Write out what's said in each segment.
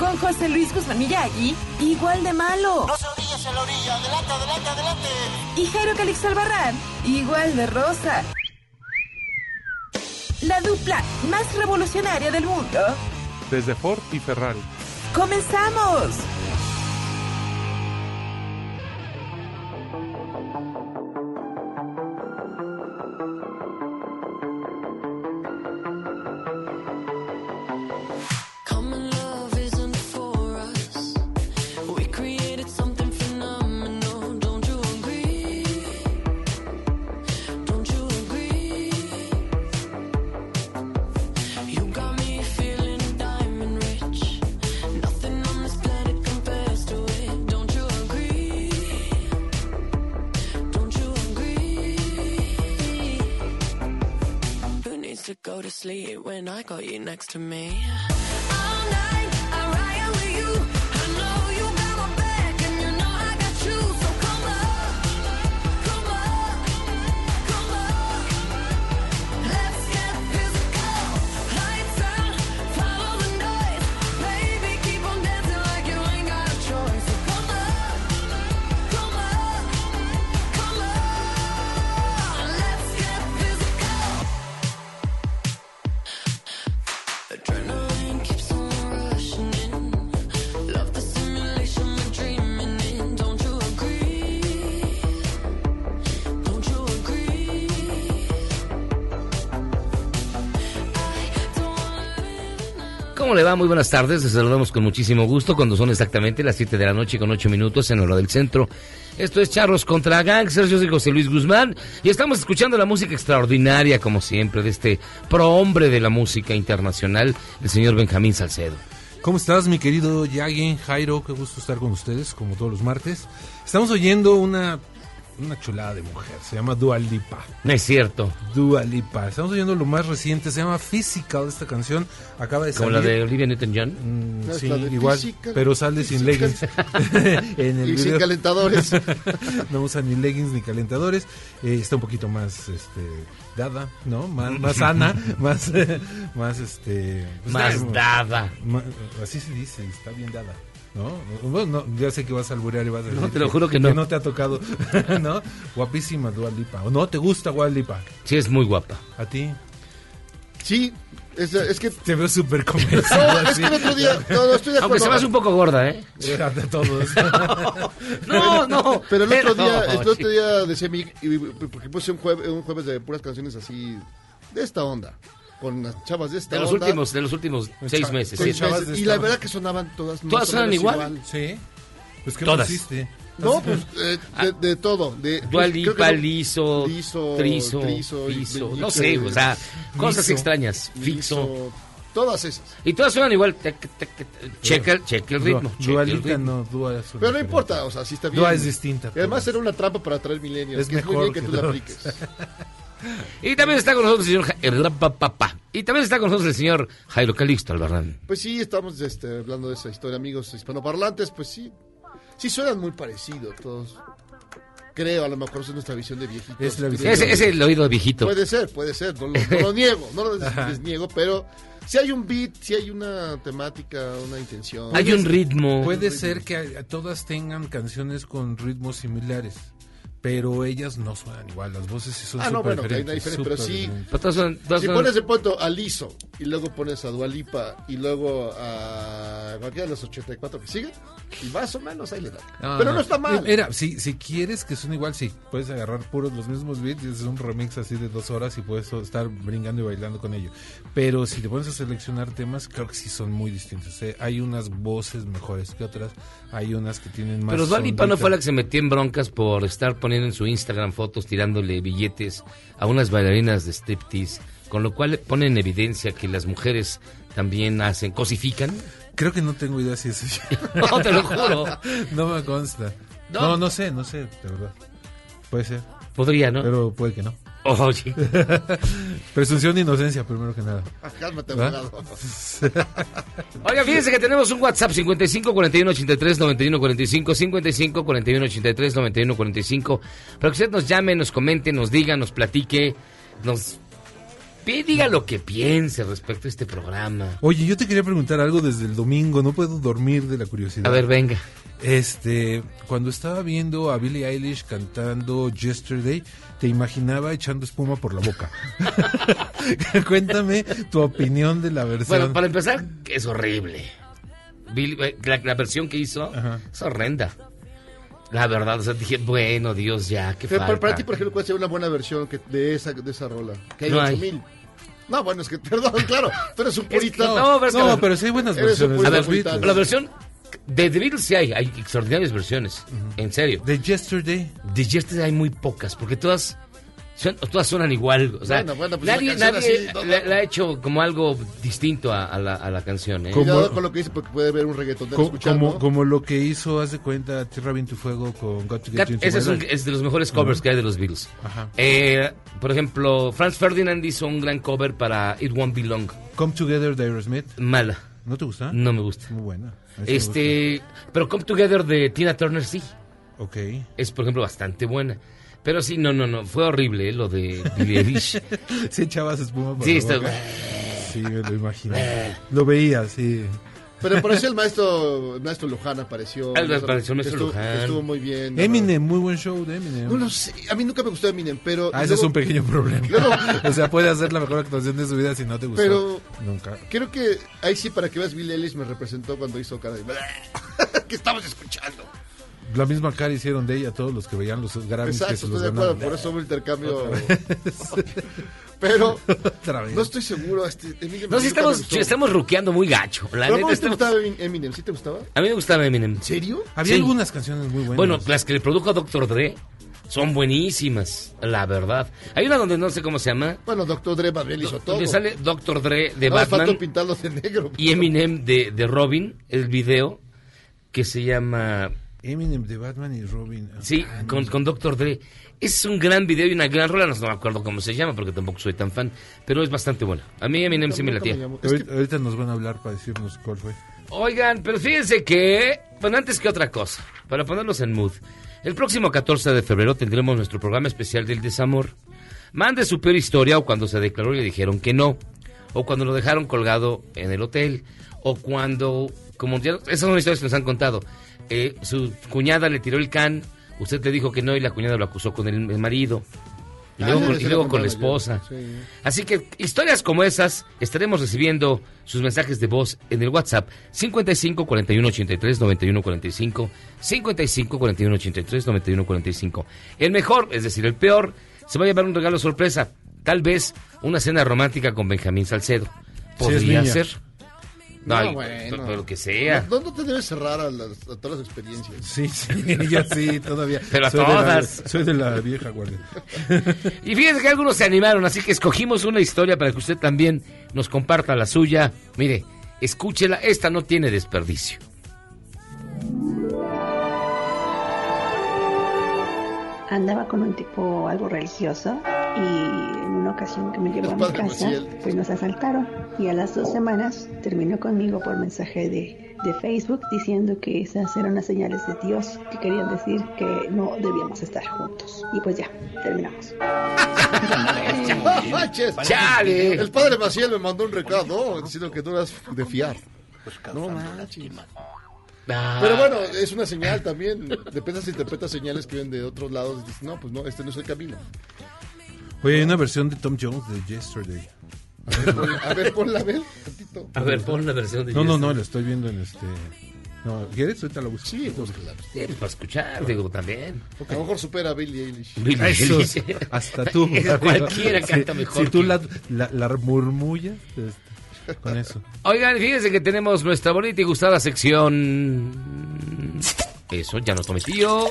con José Luis Guzmán Miyagi, igual de malo. No se orillas en la orilla, adelante, adelante, adelante. Y Jairo Calix Albarrán, igual de rosa. La dupla más revolucionaria del mundo. desde Ford y Ferrari. ¡Comenzamos! When I got you next to me? Muy buenas tardes. Les saludamos con muchísimo gusto cuando son exactamente las 7 de la noche con 8 minutos en hora del centro. Esto es Charros contra Gangsters. Yo soy José Luis Guzmán y estamos escuchando la música extraordinaria, como siempre, de este prohombre de la música internacional, el señor Benjamín Salcedo. ¿Cómo estás, mi querido Yagi, Jairo? Qué gusto estar con ustedes, como todos los martes. Estamos oyendo una, una chulada de mujer, se llama Dua Lipa. No es cierto. Dua Lipa. Estamos oyendo lo más reciente, se llama Physical, esta canción. Acaba de Como salir. la de Olivia Newton-John. Mm, No, sí, igual, Physical, pero sale sin leggings. en el Y sin calentadores. no usa ni leggings ni calentadores. Eh, está un poquito más este, dada, ¿no? Más, más sana, más, más este. pues, Más dada. Ma- así se dice, está bien dada. ¿No? Bueno, no, ya sé que vas a alburear y vas a decir No, te lo juro que no. no te ha tocado, ¿no? Guapísima Dua Lipa. ¿O no te gusta Dua Lipa? Sí, es muy guapa. ¿A ti? Sí, es, es que. Te veo súper convencido. No, es que el otro día. No, no, estoy de Aunque acuerdo. se me hace un poco gorda, ¿eh? De todos. No, no. Pero el otro día, No, el otro sí. día decía mi. y- Porque puse un jueves, un jueves de puras canciones así. De esta onda. Con las chavas de esta De los onda. últimos, de los últimos seis meses. seis sí. meses, Y la verdad que sonaban todas. ¿Todas suenan menos igual? Sí. Pues ¿qué Todas. pusiste? No, pues eh, de, de todo. De, pues, creo que Lipa, no- liso, liso, trizo, trizo, y- fiso, y- no sé, o sea, cosas liso, extrañas, fixo. liso, Todas esas. Y todas suenan igual. Checa, el- checa el ritmo. Dua, checa Dua el Lipa ritmo. no, Dua es Pero no importa, o sea, sí está bien. Dua es distinta. Y además era una trampa para atraer milenios. Es que es muy mejor bien que que tú la apliques. Y también está con nosotros el señor papá. Y también está con nosotros el señor Jairo Calixto Albarrán. Pues sí, estamos este, hablando de esa historia, amigos hispanoparlantes, pues sí, sí suenan muy parecidos todos. Creo, a lo mejor es nuestra visión de viejitos. Es. Ese es el oído viejito. Puede ser, puede ser, no lo, no lo niego, no lo des- desniego, pero si hay un beat, si hay una temática, una intención. Hay un ritmo. Puede ser que todas tengan canciones con ritmos similares, pero ellas no suenan igual. Las voces sí son Ah, no, bueno, que hay una diferentes, diferencia, pero sí- diferentes. Si son- pones de pronto a Liso y luego pones a Dualipa y luego a cualquiera de los 84 que siguen y más o menos ahí le. No, Pero no, está mal. Era, si, si quieres que suene igual, sí. Puedes agarrar puros los mismos beats y hacer un remix así de dos horas y puedes estar brincando y bailando con ello. Pero si te pones a seleccionar temas, creo que sí son muy distintos. ¿eh? Hay unas voces mejores que otras. Hay unas que tienen más. Pero Dua Lipa no ondita. fue la que se metió en broncas por estar poniendo en su Instagram fotos tirándole billetes a unas bailarinas de striptease, con lo cual pone en evidencia que las mujeres también hacen, cosifican. Creo que no tengo idea si es eso. No, te lo juro. no me consta. No. No. no, sé, no sé, de verdad. Puede ser, Podría, ¿no? pero puede que no. Oye. Presunción de inocencia, primero que nada. Ah, cálmate. Oiga, fíjense que tenemos un WhatsApp 55 41 83 91 45 55 41 83 91 45 para que usted nos llame, nos comente, nos diga, nos platique, nos diga lo que piense respecto a este programa. Oye, yo te quería preguntar algo desde el domingo, no puedo dormir de la curiosidad. A ver, venga. Este, cuando estaba viendo a Billie Eilish cantando Yesterday, te imaginaba echando espuma por la boca. Cuéntame tu opinión de la versión. Bueno, para empezar, es horrible. Eh, la, la versión que hizo Ajá. es horrenda. La verdad, o sea, dije, bueno, Dios, ya, qué Pero falta. para, para ti, por ejemplo, ¿cuál sería una buena versión que, de, esa, de esa rola? Que hay No hay. 8000. No, bueno, es que, perdón, claro, tú eres un Es que no, pero no, pero sí hay buenas versiones. puritano. Beatles. La versión de The Beatles sí hay, hay extraordinarias versiones, en serio. De Yesterday. De Yesterday hay muy pocas, porque todas, son- todas suenan igual. O sea, Bueno, bueno, pues nadie, nadie así, no, le, no. le ha hecho como algo distinto a, a la, a la canción. ¿eh? Cuidado con lo que dice porque puede haber un Co- escuchando. como, como lo que hizo, haz de cuenta, Tierra Viento y Fuego con Got to Get Cat- Ese es, un- es de los mejores covers que hay de los Beatles. Ajá. Eh, por ejemplo, Franz Ferdinand hizo un gran cover para It Won't Be Long. Come Together de Aerosmith. Mala, ¿No te gusta? no me gusta. Muy buena. Este, pero Come Together de Tina Turner sí. Ok. Es, por ejemplo, bastante buena. Pero sí, no, no, no. Fue horrible eh, lo de Billie Eilish. Sí echabas espuma por Sí, la está- boca. Sí, me lo imagino. lo veía, sí. Pero apareció el maestro, el maestro Luján apareció. Ah, apareció el maestro estuvo, Luján. Estuvo muy bien. Eminem, muy buen show de Eminem. No lo sé, a mí nunca me gustó Eminem, pero... Ah, ese es un pequeño problema. Luego- o sea, puede hacer la mejor actuación de su vida si no te gustó. Pero- Nunca. Creo que ahí sí, para que veas, Bill Ellis me representó cuando hizo cara de... que estabas escuchando. La misma cara hicieron de ella todos los que veían los Grammys que Exacto, se estoy los de acuerdo, ganaron. por eso hubo intercambio... pero Otra vez. no estoy seguro. Este, Eminem No, me estamos, sí estamos ruqueando muy gacho. La Pero neta, ¿cómo te estamos- gustaba Eminem? ¿Sí te gustaba? A mí me gustaba Eminem. ¿En serio? Había Sí. algunas canciones muy buenas. Bueno, las que le produjo a Dr. Dre son buenísimas, la verdad. Hay una donde no sé cómo se llama. Bueno, Doctor Dre más bien hizo todo. Donde sale Dr. Dre de no, me Batman pintarlos de negro. y Eminem de, de Robin, el video que se llama... Eminem de Batman y Robin. Sí, Ah, con, con Dr. Dre. Es un gran video y una gran rola, no, no me acuerdo cómo se llama porque tampoco soy tan fan, pero es bastante buena. A mí Eminem sí me latía. que- Ahorita, ahorita nos van a hablar para decirnos cuál fue. Oigan, pero fíjense que, bueno, antes que otra cosa, para ponerlos en mood, el próximo 14 de febrero tendremos nuestro programa especial del desamor. Mande su peor historia o cuando se declaró y le dijeron que no, o cuando lo dejaron colgado en el hotel, o cuando, como ya, esas son historias que nos han contado, eh, su cuñada le tiró el can, usted le dijo que no y la cuñada lo acusó con el, el marido. Y Ah, luego, con, sí y lo luego con la esposa. Sí. Así que historias como esas estaremos recibiendo sus mensajes de voz en el WhatsApp 55 41 83 91 45 55 41 83 91 45. El mejor, es decir, el peor, se va a llevar un regalo sorpresa, tal vez una cena romántica con Benjamín Salcedo. Podría ser. No, bueno. pero lo que sea. No, no te debes cerrar a, las- a todas las experiencias. Sí, sí, yo sí, todavía. Pero a Soy de la- todas. soy de la vieja guardia. Y fíjense que algunos se animaron, así que escogimos una historia para que usted también nos comparta la suya. Mire, escúchela, esta no tiene desperdicio. andaba con un tipo algo religioso y una ocasión que me llevó a mi padre casa, Maciel. pues nos asaltaron y a las dos semanas terminó conmigo por mensaje de, de Facebook diciendo que esas eran las señales de Dios que querían decir que no debíamos estar juntos. Y pues ya, terminamos. ¡Ah! ¡Chale! El padre Maciel me mandó un recado diciendo que tú eras de fiar. No manches. Ah, Pero bueno, es una señal también. Depende si interpretas señales que vienen de otros lados. Dices, no, pues no, este no es el camino. Oye, hay una versión de Tom Jones de Yesterday. A ver, ponla a ver. tantito. A ver, pon la versión de No, no, no, lo estoy viendo en este. No, ¿quieres? Ahorita lo busco. Sí, búscala. Sí, pues, para escuchar, digo, también. A lo mejor supera a Billie Eilish. Billie Eilish. hasta tú. Cualquiera canta mejor. Si tú la, la, la murmullas, este, con eso. Oigan, fíjense que tenemos nuestra bonita y gustada sección. Eso, ya nos tío.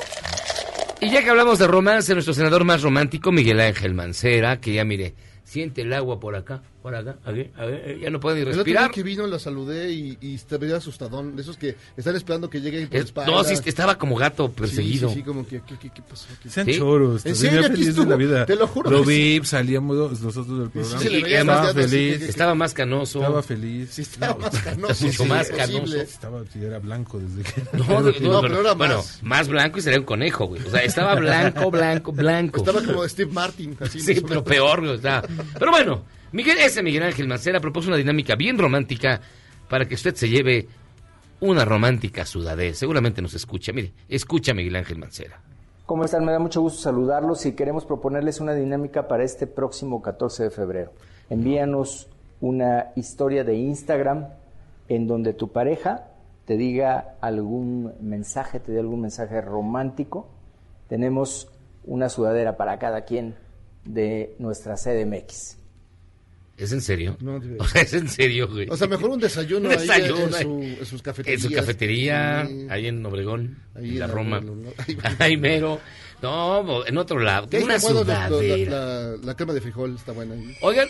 Y ya que hablamos de romance, nuestro senador más romántico, Miguel Ángel Mancera, que ya mire, siente el agua por acá, por acá, a ver, a ver, ya no puede ni El otro día respirar. que vino la saludé y, y te veía asustadón. De esos que están esperando que lleguen por Es- espalda. no, sí, estaba como gato Sí, perseguido. Sí, sí, como que, ¿qué, qué, qué pasó? ¿Qué- Sean ¿Sí? choros. ¿En te serio? Aquí feliz de la vida. Te lo juro Lo sí. vi, salíamos nosotros del programa. sí más así, feliz. que- que- Estaba más canoso. Estaba feliz. Sí, estaba más canoso. Mucho sí, más canoso. Estaba, sí, era blanco desde que. No, no, No, pero, pero era bueno, más. más blanco y sería un conejo, güey. O sea, estaba blanco, blanco, blanco. Estaba como Steve Martin. Así, Sí, más pero peor, güey. Pero bueno, Miguel, ese Miguel Ángel Mancera propuso una dinámica bien romántica para que usted se lleve una romántica sudadez. Seguramente nos escucha. Mire, escucha Miguel Ángel Mancera. ¿Cómo están? Me da mucho gusto saludarlos y queremos proponerles una dinámica para este próximo 14 de febrero. Envíanos una historia de Instagram en donde tu pareja te diga algún mensaje, te dé algún mensaje romántico. Tenemos una sudadera para cada quien de nuestra CDMX. ¿Es en serio? No, o sea, es en serio, güey. O sea, mejor un desayuno, Un ahí desayuno en, ahí. su, en sus cafeterías. En su cafetería, Sí. ahí en Obregón, Ahí en en la la- Roma. en ahí- Ahí mero. No, en otro lado. Una sudadera. la, la- la crema de frijol está buena. ahí. Oigan,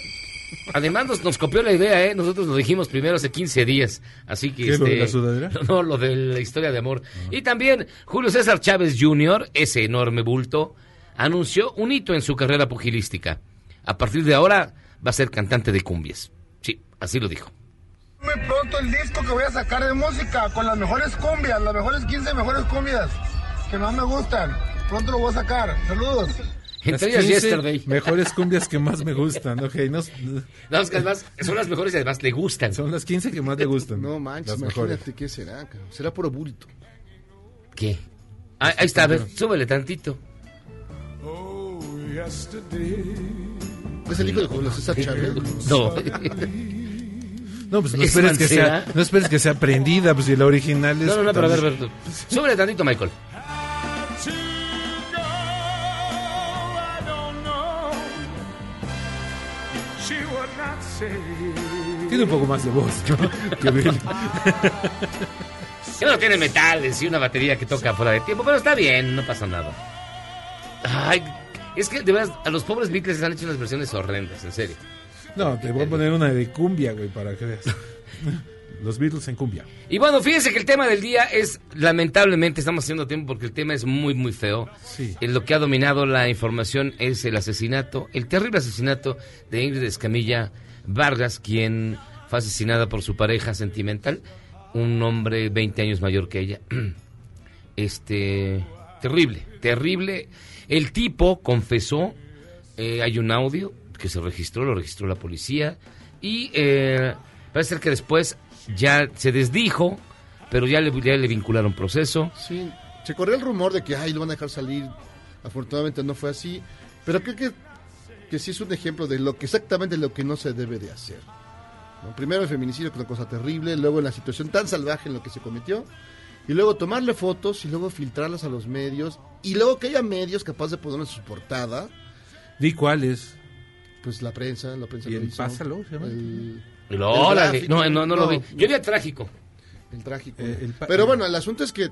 además nos, nos copió la idea, ¿eh? Nosotros lo dijimos primero hace 15 días. Así que. ¿Qué, lo de este, la sudadera? No, lo de la historia de amor. Y también Julio César Chávez Jr., ese enorme bulto, anunció un hito en su carrera pugilística. A partir de ahora va a ser cantante de cumbias. Sí, así lo dijo. Muy pronto el disco que voy a sacar de música con las mejores cumbias, las mejores 15 mejores cumbias que más me gustan. Pronto lo voy a sacar. Saludos. Entre Las ellas 15 Yesterday. Mejores cumbias que más me gustan. Ok, no, No, es que además son las mejores y además le gustan. son las 15 que más le gustan. No manches, Las mejores. imagínate qué será. Será puro bulto. ¿Qué? Ah, ahí está, a ver, súbele tantito. Es el hijo de Julio César Chávez. No. No, pues no ¿Es esperes, que sea, no esperes que sea prendida, pues si la original es. No, no, no, pero a ver, a ver. Súbele tantito, Michael. Tiene un poco más de voz, ¿no? que Bill. Que no tiene metales y una batería que toca fuera de tiempo, pero está bien, no pasa nada. Ay, es que de verdad, a los pobres Beatles les han hecho unas versiones horrendas, en serio. No, te voy a poner una de cumbia, güey, para que veas. Los Beatles en cumbia. Y bueno, fíjense que el tema del día es, lamentablemente, estamos haciendo tiempo porque el tema es muy, muy feo. Sí. En lo que ha dominado la información es el asesinato, el terrible asesinato de Ingrid Escamilla Vargas, quien fue asesinada por su pareja sentimental, un hombre 20 años mayor que ella. Este, terrible, terrible. El tipo confesó, eh, hay un audio que se registró, lo registró la policía, y eh, parece ser que después ya se desdijo, pero ya le, vincularon proceso. Sí, se corrió el rumor de que ay, lo van a dejar salir. Afortunadamente no fue así. Pero creo que, que sí es un ejemplo de lo que exactamente lo que no se debe de hacer. Primero el feminicidio, que es una cosa terrible. Luego la situación tan salvaje en lo que se cometió. Y luego tomarle fotos y luego filtrarlas a los medios. Y luego que haya medios capaces de ponerlo en su portada. Di cuál es. Pues la prensa, la prensa ¿Y el hizo. Pásalo, se llama? El, gráfico. No, no, no, lo vi. Yo vi el trágico. el trágico. Eh, el Pero bueno, el asunto es que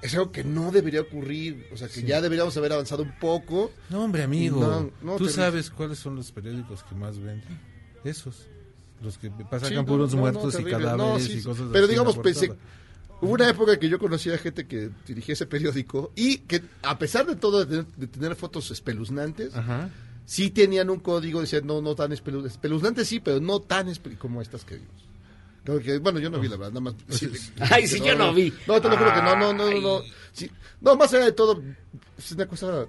es algo que no debería ocurrir. O sea, que ya deberíamos haber avanzado un poco. No, hombre, amigo. No, no, ¿Tú sabes cuáles son los periódicos que más venden? Esos. Los que pasan Sí, no, puros no, no, muertos y cadáveres No, sí, y cosas Pero así digamos, pensé. Hubo una época que yo conocía gente que dirigía ese periódico y que, a pesar de todo, de tener, de tener fotos espeluznantes, Ajá. sí tenían un código, decían, no, no tan espelu- espeluznantes, sí, pero no tan como estas que vimos. Que, bueno, yo no vi la verdad, nada más. sí, Ay, sí, yo no vi. No, te lo juro que no, no, no, no. no. Sí, no, más allá de todo, es una cosa.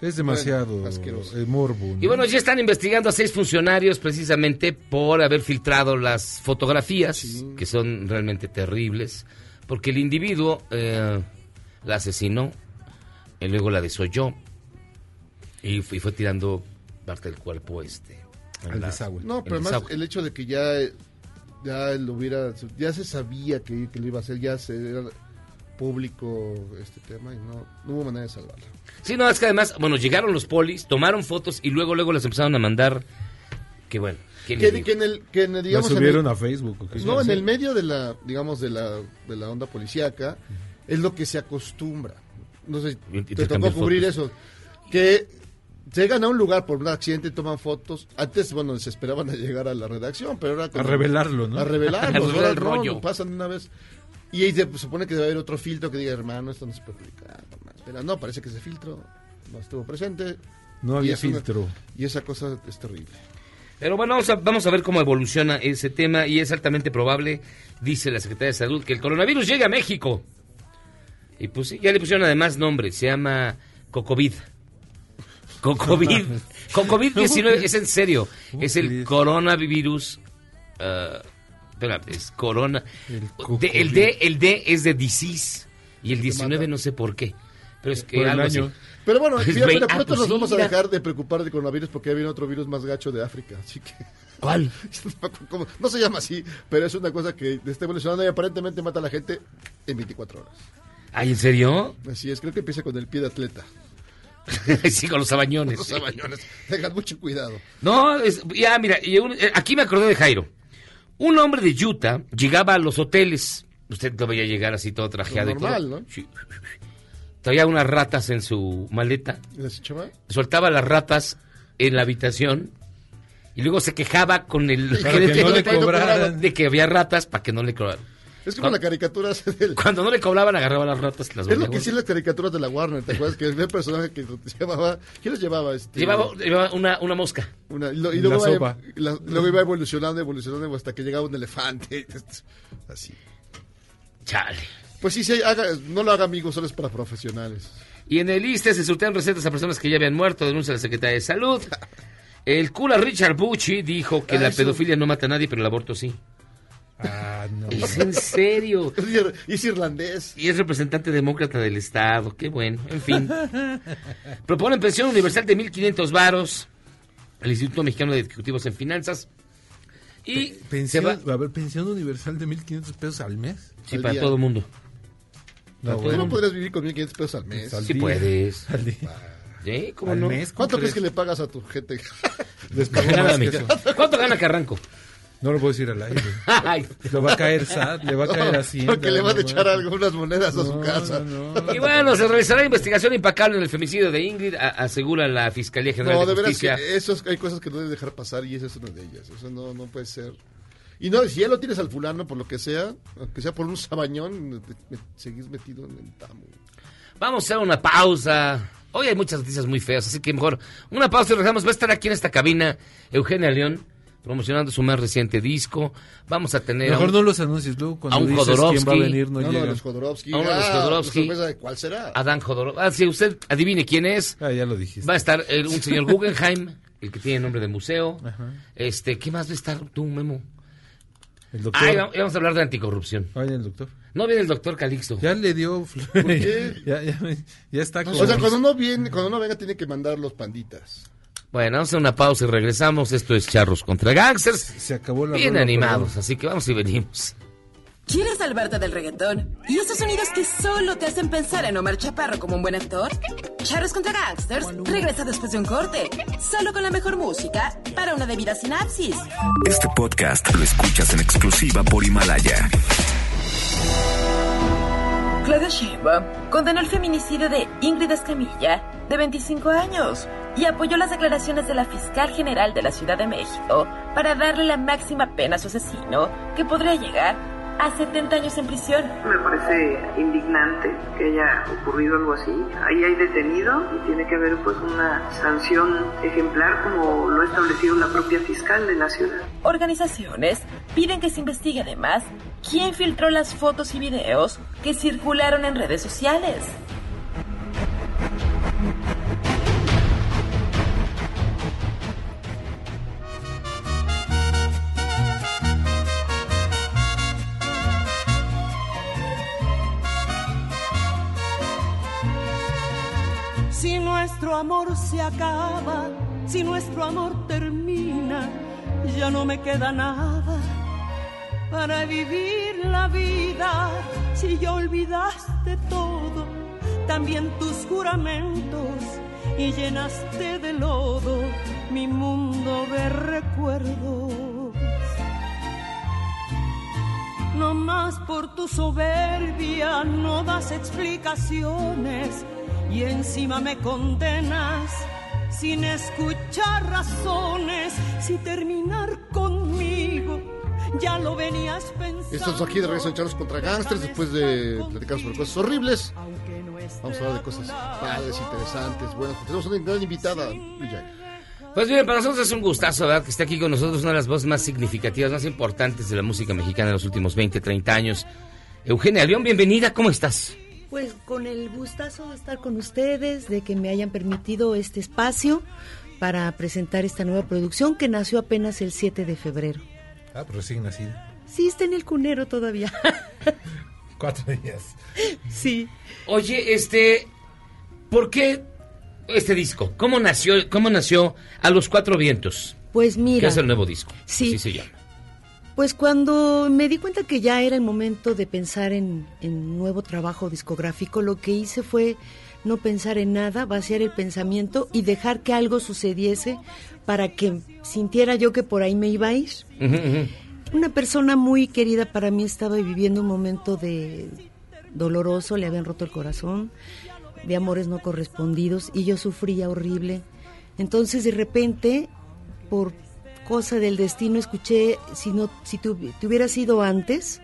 Es demasiado Bueno, asqueroso. el morbo. ¿no? Y bueno, ya están investigando a seis funcionarios precisamente por haber filtrado las fotografías, que son realmente terribles, porque el individuo eh, la asesinó, y luego la desolló, y, fu- y fue tirando parte del cuerpo este. Al la- desagüe. No, pero el además desagüe. el hecho de que ya ya lo hubiera, ya se sabía que, que lo iba a hacer, ya se era público este tema y no, no hubo manera de salvarlo. Sí, no, es que además, bueno, llegaron los polis, tomaron fotos y luego, luego las empezaron a mandar. Que bueno. ¿Quién les Que, en el, que en La digamos, en subieron el- a Facebook. ¿o qué? no, en el medio de la, digamos, de la, de la onda policíaca, es lo que se acostumbra. No sé, te tocó cubrir fotos. eso. Que llegan a un lugar por un accidente y toman fotos. Antes, bueno, se esperaban a llegar a la redacción, pero ahora... A revelarlo, ¿no? A revelarlo. A el no, rollo. lo pasan de una vez. Y ahí se supone que debe haber otro filtro que diga, hermano, esto no se puede publicar. no más". Pero no, parece que ese filtro no estuvo presente. No Y había una- filtro. y esa cosa es terrible. Pero bueno, vamos a, vamos a ver cómo evoluciona ese tema y es altamente probable, dice la Secretaría de Salud, que el coronavirus llegue a México. Y pues sí, ya le pusieron además nombre, se llama Cocovid. Cocovid. Cocovid-19, es en serio, es el coronavirus... ah, espera, es corona... De- el, D, el D es de disease y el 19 no sé por qué. Pero es que Por el algo así. año. Pero bueno, Pues, pero ah, pronto pues nos sí, vamos a dejar de preocupar de coronavirus porque ya viene otro virus más gacho de África. Así que ¿Cuál? no, cómo- se llama así, pero es una cosa que está evolucionando y aparentemente mata a la gente en 24 horas. ¿Ay, en serio? Así es, creo que empieza con el pie de atleta. sí, con los sabañones. Los sí. sabañones. Tengan mucho cuidado. No, es- ya, mira, y un- eh, aquí me acordé de Jairo. Un hombre de Utah llegaba a los hoteles. Usted no veía llegar así todo trajeado y normal, todo. ¿no? Sí. Traía unas ratas en su maleta. ¿Y ese chaval? Soltaba las ratas en la habitación. Y luego se quejaba con el Para gerente que no le cobraran. de que había ratas para que no le cobraran. Es como la caricatura del... Cuando no le cobraban, agarraba las ratas y las Es lo que hicieron las caricaturas de la Warner, ¿te acuerdas? Que el personaje que llevaba... ¿Quién los llevaba? Este, Llevaba, llevaba una, una mosca. Una, y, lo- y La luego, sopa. iba, la- luego iba evolucionando, evolucionando hasta que llegaba un elefante. Así. Chale. Pues sí, sí, haga, no lo haga amigos, solo es para profesionales. Y en el ISTE se sortean recetas a personas que ya habían muerto, denuncia la Secretaría de Salud. El cura Richard Bucci dijo que Ah, la eso. pedofilia no mata a nadie, pero el aborto sí. Ah, no. Es en serio. Es ir- es irlandés. Y es representante demócrata del Estado. Qué bueno. En fin. Proponen pensión universal de 1.500 varos. El Instituto Mexicano de Ejecutivos en Finanzas. Y se Pensión, va... a ver, pensión universal de 1.500 pesos al mes. Sí, al para día. todo el mundo. No, ¿Tú bueno. no podrías vivir con 1.500 pesos al mes? Al Sí día. puedes. Al día. ¿Sí? ¿Cómo Al no? mes. ¿Cuánto ¿cómo crees que le pagas a tu gente? Les más que eso. ¿Cuánto gana Carranco? No lo puedo decir al aire. Ay. Le va a caer SAT, le va a caer así. Porque le van a echar algunas monedas a su casa. Y bueno, se realizará investigación impecable en el femicidio de Ingrid, a- asegura la Fiscalía General No, de de veras Justicia. que eso es- hay cosas que no debes dejar pasar y esa es una de ellas. Eso no, no puede ser. Y no, si ya lo tienes al fulano por lo que sea, aunque sea por un sabañón, me- me- seguís metido en el tamo. Vamos a hacer una pausa. Hoy hay muchas noticias muy feas, así que mejor una pausa y regresamos. Va a estar aquí en esta cabina Eugenia León promocionando su más reciente disco. Vamos a tener a Mejor un- no los anuncies. Luego cuando a un dices quién va a venir no, No, no, llega. de los Jodorowsky. A uno de los Jodorowsky. de ¿Cuál será? Adán Jodorowsky. Ah, si usted adivine quién es, Ah, ya lo dijiste. va a estar el- un señor Guggenheim, el que tiene nombre de museo. Este, ¿qué más va a estar tú, Memo? El doctor. Ay, va- vamos a hablar de anticorrupción. El doctor. No viene el doctor Calixto. Ya le dio. qué? ya, ya, ya está con. O sea, cuando uno viene, cuando uno venga tiene que mandar los panditas. Bueno, vamos a hacer una pausa y regresamos. Esto es Charros contra Gangsters. Se acabó la Bien animados, así que vamos y venimos. ¿Quieres salvarte del reggaetón? ¿Y esos sonidos que solo te hacen pensar en Omar Chaparro como un buen actor? Charros contra Gangsters regresa después de un corte, solo con la mejor música para una debida sinapsis. Este podcast lo escuchas en exclusiva por Himalaya. Claudia Sheinbaum condenó el feminicidio de Ingrid Escamilla, de 25 años, y apoyó las declaraciones de la fiscal general de la Ciudad de México para darle la máxima pena a su asesino, que podría llegar a 70 años en prisión. Me parece indignante que haya ocurrido algo así. Ahí hay detenido y tiene que haber pues una sanción ejemplar como lo ha establecido la propia fiscal de la ciudad. Organizaciones piden que se investigue además quién filtró las fotos y videos que circularon en redes sociales. Si nuestro amor se acaba, si nuestro amor termina, ya no me queda nada para vivir la vida. Si ya olvidaste todo, también tus juramentos y llenaste de lodo mi mundo de recuerdos. No más por tu soberbia no das explicaciones y encima me condenas sin escuchar razones. Si terminar conmigo ya lo venías pensando. Estamos aquí de regreso en Charlos contra Gangsters después de platicar sobre cosas horribles. Vamos a hablar de cosas padres, interesantes, buenas. Tenemos una gran invitada. Pues bien, para nosotros es un gustazo, ¿verdad? Que esté aquí con nosotros una de las voces más significativas, más importantes de la música mexicana en los últimos 20, 30 años. Eugenia León, bienvenida, ¿cómo estás? Pues con el gustazo de estar con ustedes, de que me hayan permitido este espacio para presentar esta nueva producción que nació apenas el 7 de febrero. Ah, pues recién nacida. Sí, está en el cunero todavía. Cuatro días. Sí. Oye, este, ¿por qué este disco? ¿Cómo nació, cómo nació A los Cuatro Vientos? Pues Que mira, es el nuevo disco. Sí. Así se llama. Pues cuando me di cuenta que ya era el momento de pensar en, en nuevo trabajo discográfico, lo que hice fue no pensar en nada, vaciar el pensamiento y dejar que algo sucediese para que sintiera yo que por ahí me iba a ir. Una persona muy querida para mí estaba viviendo un momento de doloroso, le habían roto el corazón, de amores no correspondidos y yo sufría horrible. Entonces de repente, por cosa del destino, escuché, si no, si tu, te hubiera sido antes,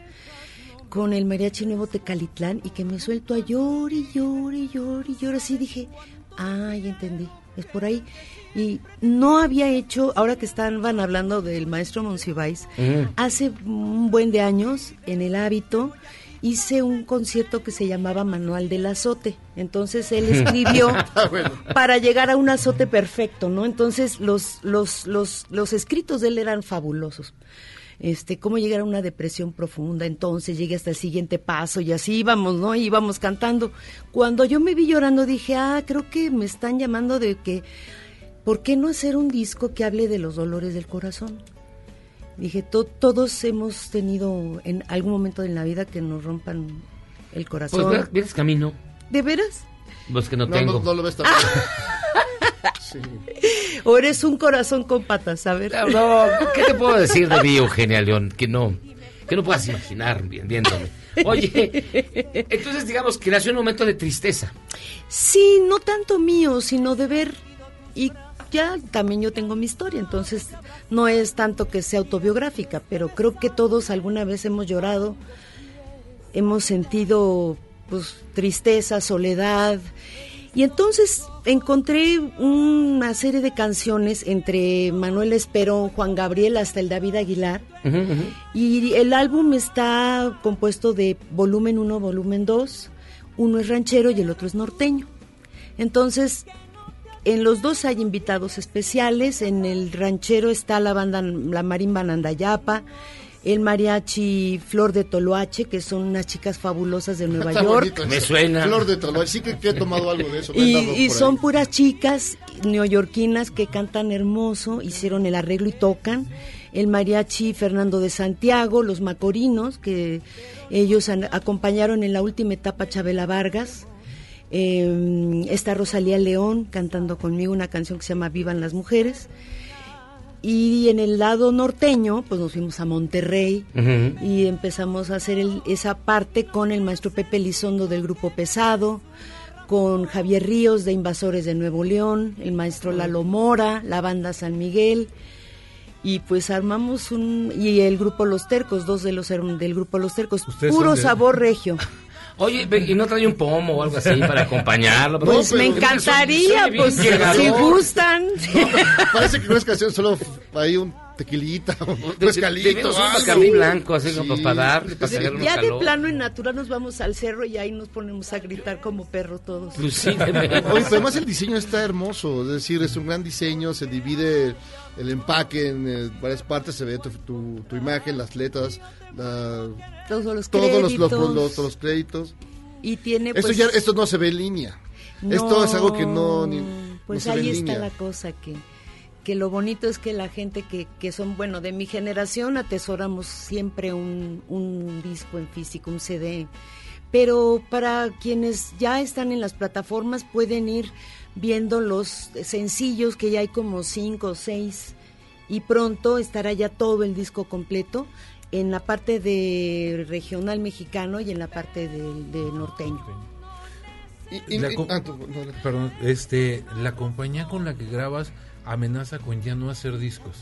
con el mariachi nuevo Tecalitlán y que me suelto a llorar y llorar y llorar y llorar. Así dije, ay, entendí, es por ahí. Y no había hecho, ahora que estaban hablando del maestro Monsiváis, Mm. hace un buen de años, en el hábito, hice un concierto que se llamaba Manual del Azote. Entonces él escribió para llegar a un azote perfecto, ¿no? Entonces los, los, los, los escritos de él eran fabulosos. Este, cómo llegar a una depresión profunda, entonces llegué hasta el siguiente paso y así íbamos, ¿no? Y íbamos cantando. Cuando yo me vi llorando dije, ah, creo que me están llamando de que, ¿por qué no hacer un disco que hable de los dolores del corazón? Dije, "To- todos hemos tenido en algún momento en la vida que nos rompan el Pues corazón. ¿ves- vienes camino. ¿De veras? Pues que no, No, tengo. no, no lo ves tan Sí. ¿O eres un corazón con patas? A ver. No, ¿qué te puedo decir de mí, Eugenia León? Que no, que no puedas imaginar vi- viéndome. Oye, entonces digamos que nació un momento de tristeza. Sí, no tanto mío, sino de ver y ya también yo tengo mi historia, entonces no es tanto que sea autobiográfica, pero creo que todos alguna vez hemos llorado, hemos sentido pues tristeza, soledad y entonces encontré una serie de canciones entre Manuel Esperón, Juan Gabriel hasta el David Aguilar y el álbum está compuesto de volumen 1, volumen 2, uno es ranchero y el otro es norteño. Entonces, en los dos hay invitados especiales, en el ranchero está la banda la marimba Nandayapa, el mariachi Flor de Toloache, que son unas chicas fabulosas de Nueva Está York. bonito eso. Flor de Toloache. Sí que, que he tomado algo de eso. me Y, son ahí. puras chicas neoyorquinas que cantan hermoso, hicieron el arreglo y tocan. El mariachi Fernando de Santiago, los macorinos, que ellos acompañaron en la última etapa a Chabela Vargas. Eh, está Rosalía León cantando conmigo una canción que se llama Vivan las Mujeres. Y en el lado norteño, pues nos fuimos a Monterrey y empezamos a hacer el- esa parte con el maestro Pepe Lizondo del grupo Pesado, con Javier Ríos de Invasores de Nuevo León, el maestro Lalo Mora, la banda San Miguel, y pues armamos un... y el grupo Los Tercos, dos de los herm- del grupo Los Tercos, puro de- sabor regio. Oye, ¿y no trae un pomo o algo así para acompañarlo? Pues me encantaría, pues si gustan. Parece que no es canción, solo hay un tequilita, un mezcalito. un blanco, así como para darle, para Ya de plano en natural nos vamos al cerro y ahí nos ponemos a gritar como perro todos. Pues. Oye, pero además el diseño está hermoso, es decir, es un gran diseño, se divide el empaque en eh, varias partes, se ve tu, tu, tu imagen, las letras, la- Todos los todos los, los, créditos. los- los créditos. Y tiene Esto, pues, ya, esto no se ve en línea. Esto es algo que no, ni- no Pues ve ahí en está línea. la cosa que, que lo bonito es que la gente que, que son, bueno, de mi generación atesoramos siempre un, un disco en físico, un CD. Pero para quienes ya están en las plataformas pueden ir viendo los sencillos, que ya hay como cinco o seis, y pronto estará ya todo el disco completo en la parte de regional mexicano y en la parte de, de norteño. La co- perdón, este, la compañía con la que grabas amenaza con ya no hacer discos.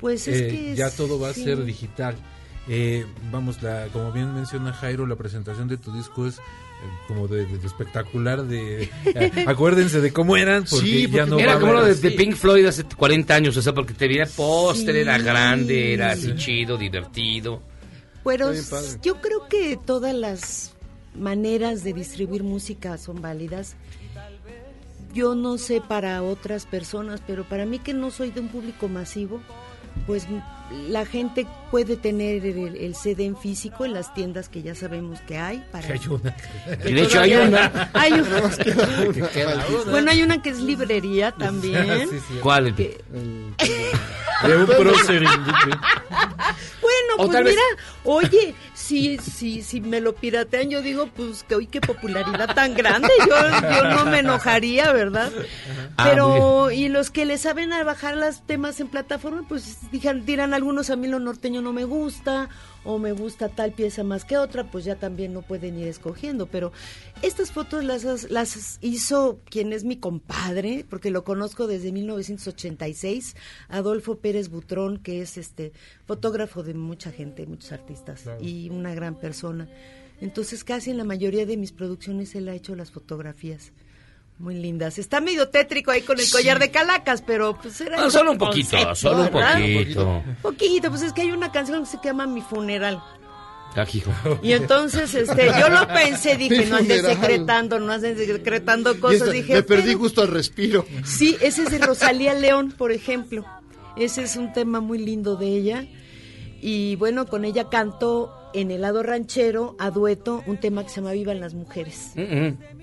Pues es Eh, que ya es- todo va a ser digital. Eh, vamos, la, como bien menciona Jairo, la presentación de tu disco es como de, de- de espectacular. De, eh, acuérdense de cómo eran, porque ya no va era como lo de. Pink Floyd hace 40 años, o sea, porque te veía póster, Sí. era grande, era así chido, divertido. Pero yo creo que todas las maneras de distribuir música son válidas. Yo no sé para otras personas, pero para mí que no soy de un público masivo, pues la gente puede tener el, el CD en físico en las tiendas que ya sabemos que hay. Para Que hay una. De hecho hay una. Hay una. Bueno, hay una que es librería también. Sí, sí. ¿Cuál? Que- De un prócer. Pues tal vez- mira, oye, si, si, si me lo piratean, yo digo, pues que hoy qué popularidad tan grande, yo, yo no me enojaría, ¿verdad? Ah, Pero, y los que le saben a bajar los temas en plataforma, pues dijan, dirán algunos, a mí lo norteño no me gusta, o me gusta tal pieza más que otra, pues ya también no pueden ir escogiendo. Pero estas fotos las, las hizo quien es mi compadre, porque lo conozco desde 1986, Adolfo Pérez Butrón, que es este fotógrafo de mucha gente, muchos artistas, Claro. y una gran persona. Entonces casi en la mayoría de mis producciones él ha hecho las fotografías. Muy lindas. Está medio tétrico ahí con el collar de calacas, pero pues era... No, solo un poquito, concepto, solo un ¿verdad? poquito. Poquito, pues es que hay una canción que se llama Mi Funeral. Ah, hijo. Y entonces, este, yo lo pensé, dije, no andes secretando, no andes secretando cosas. esto, dije, me perdí pero- gusto al respiro. Sí, ese es de Rosalía León, por ejemplo. Ese es un tema muy lindo de ella. Y bueno, con ella cantó en el lado ranchero, a dueto, un tema que se llama Vivan las Mujeres. Dedicado a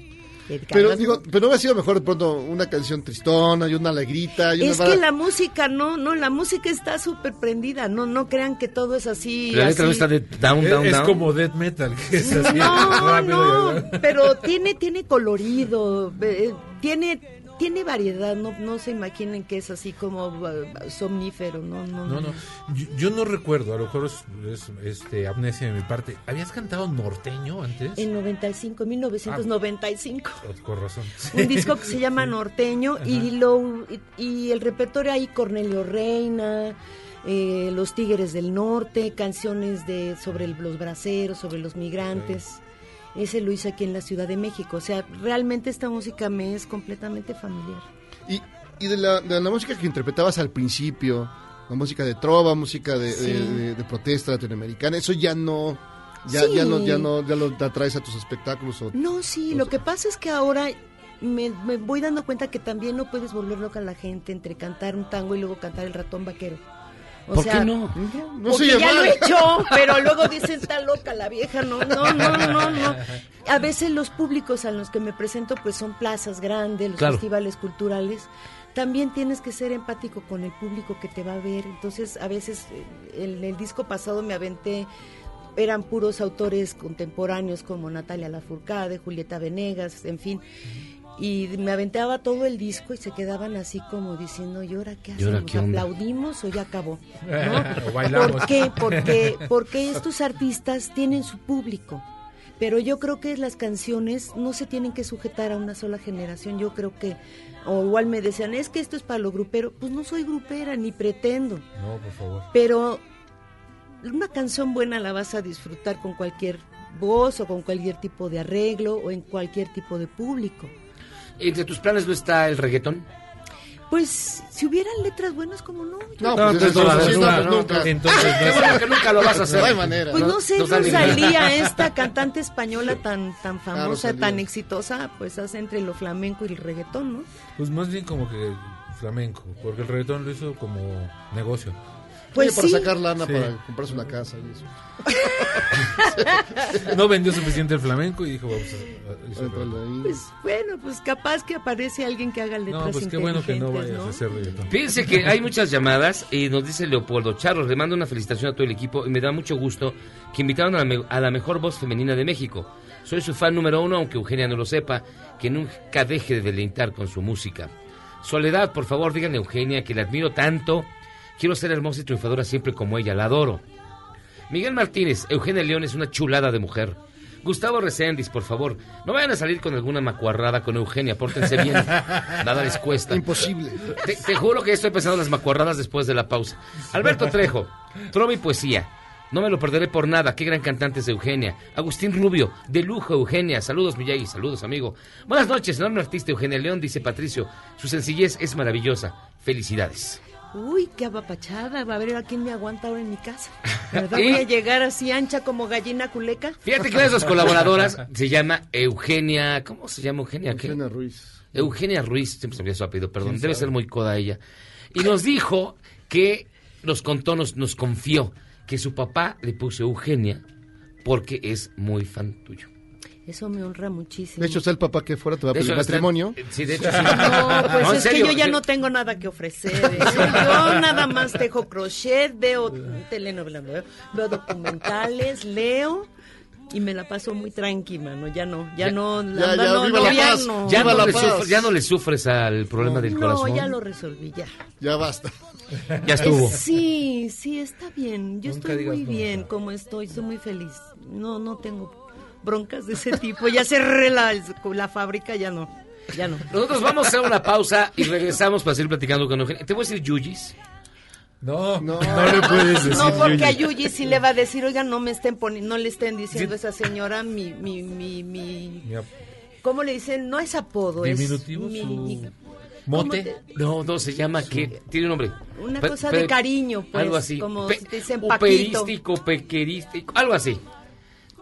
Pero digo, pero no hubiera sido mejor de pronto una canción tristona y una alegrita y una Es vara- que la música, no, no, la música está súper prendida, no, no crean que todo es así. La letra no está de down, Es- down, es down. como death metal, que es así No, rápido. no, pero tiene, tiene colorido, eh, tiene, tiene variedad, no, no se imaginen que es así como eh, somnífero, no, no, No, no. Yo, yo no recuerdo, a lo mejor es, es, este, amnesia de mi parte. ¿Habías cantado norteño antes? En 95, 1995. Oh, Con razón. Un disco que se llama Norteño y, lo, y, y el repertorio ahí Cornelio Reina, eh, Los Tigres del Norte, canciones de sobre el- los braceros, sobre los migrantes. Ese lo hice aquí en la Ciudad de México. O sea, realmente esta música me es completamente familiar. Y, y de, la, de la música que interpretabas al principio, la música de trova, música de, Sí. de- de- de protesta latinoamericana, eso ya no, ya, Sí. ya no, ya no, ya lo atraes a tus espectáculos. O, No, sí, lo que pasa es que ahora me, me voy dando cuenta que también no puedes volver loca a la gente entre cantar un tango y luego cantar el ratón vaquero. O ¿Por sea, qué no? No porque se ya lo he hecho, pero luego dicen está loca la vieja, no, no, no, no, no. A veces los públicos a los que me presento pues son plazas grandes, los Claro. festivales culturales. También tienes que ser empático con el público que te va a ver. Entonces, a veces eh, en el disco pasado me aventé eran puros autores contemporáneos como Natalia Lafourcade, Julieta Venegas, en fin. Y me aventaba todo el disco y se quedaban así como diciendo, ¿y ahora qué ¿Y ahora hacemos? qué? ¿Aplaudimos o ya acabó? O bailamos. ¿Por qué? Porque, porque estos artistas tienen su público. Pero yo creo que las canciones no se tienen que sujetar a una sola generación. Yo creo que, o igual me decían, es que esto es para lo grupero. Pues no soy grupera, ni pretendo. No, por favor. Pero una canción buena la vas a disfrutar con cualquier voz o con cualquier tipo de arreglo o en cualquier tipo de público. ¿Entre tus planes no está el reggaetón? Pues si hubieran letras buenas, como no? No, No, pues entonces no, no, no, pues no. nunca. Entonces, no Qué es- bueno que nunca lo vas a hacer. No hay manera. Pues No, no sé, no Rosalía, esta cantante española tan tan famosa, tan exitosa, pues hace entre lo flamenco y el reggaetón, ¿no? Pues más bien como que flamenco, porque el reggaetón lo hizo como negocio. Pues Oye, para sí. sacar lana Sí. para comprarse una casa y eso. No vendió suficiente el flamenco y dijo, vamos a... reggaetón. Pues bueno, pues capaz que aparece alguien que haga letras No, pues qué bueno que no inteligentes, vayas ¿no? a hacer reggaetón. Fíjense que hay muchas llamadas y nos dice Leopoldo Charros, le mando una felicitación a todo el equipo y me da mucho gusto que invitaron a la, me- a la mejor voz femenina de México. Soy su fan número uno, aunque Eugenia no lo sepa, que nunca deje de deleitar con su música. Soledad, por favor, díganle a Eugenia que la admiro tanto. Quiero ser hermosa y triunfadora siempre como ella, la adoro. Miguel Martínez, Eugenia León es una chulada de mujer. Gustavo Reséndiz, por favor, no vayan a salir con alguna macuarrada con Eugenia, pórtense bien. Nada les cuesta. Imposible. Te, te juro que estoy pensando en las macuarradas después de la pausa. Alberto Trejo, trova y poesía. No me lo perderé por nada. Qué gran cantante es Eugenia. Agustín Rubio, de lujo Eugenia. Saludos, Miyagi. Saludos, amigo. Buenas noches, enorme artista Eugenia León, dice Patricio. Su sencillez es maravillosa. Felicidades. Uy, qué abapachada. Va a ver a quién me aguanta ahora en mi casa. ¿Verdad? Voy a llegar así ancha como gallina culeca. Fíjate que una de sus colaboradoras se llama Eugenia. ¿Cómo se llama Eugenia? ¿Qué? Eugenia Ruiz. Eugenia Ruiz, siempre se me su apellido, perdón, ¿Quién debe sabe? ser muy coda ella. Y nos dijo que nos contó, nos, nos confió que su papá le puso Eugenia porque es muy fan tuyo. Eso me honra muchísimo. De hecho, está el papá que fuera te va a pedir está- matrimonio. Sí, de hecho, sí. No, pues No, en es serio, que yo ya no tengo nada que ofrecer. ¿eh? Yo nada más tejo crochet, veo telenovelas, veo, veo documentales, leo y me la paso muy tranqui, mano. Ya no, ya, Ya- no, la ya, no, viva no, la ya paz. no. Ya Viva no, la le paz. sufres, ya no le sufres al problema del No, corazón. ya lo resolví, ya. Ya basta. Ya estuvo. Eh, Sí, sí, está bien. Yo Nunca estoy muy bien como estoy, estoy muy feliz. No, no tengo broncas de ese tipo. Ya cerré la, la fábrica, ya no, ya no. Nosotros vamos a hacer una pausa y regresamos para seguir platicando con Eugenia. Te voy a decir Yuyis. No, No. no, le puedes decir. No, porque a Yuyi. Yuyi sí le va a decir, oiga, no me estén poniendo, no le estén diciendo a esa señora mi, mi, mi, mi, ¿cómo le dicen? No es apodo, Diminutivo, es mi- su- mi- ¿Mote? ¿cómo te- No, no, se llama que tiene un nombre. Una Pe- cosa de cariño, pues, algo así. como Pe- si te dicen Paquito. Operístico, pequerístico, algo así.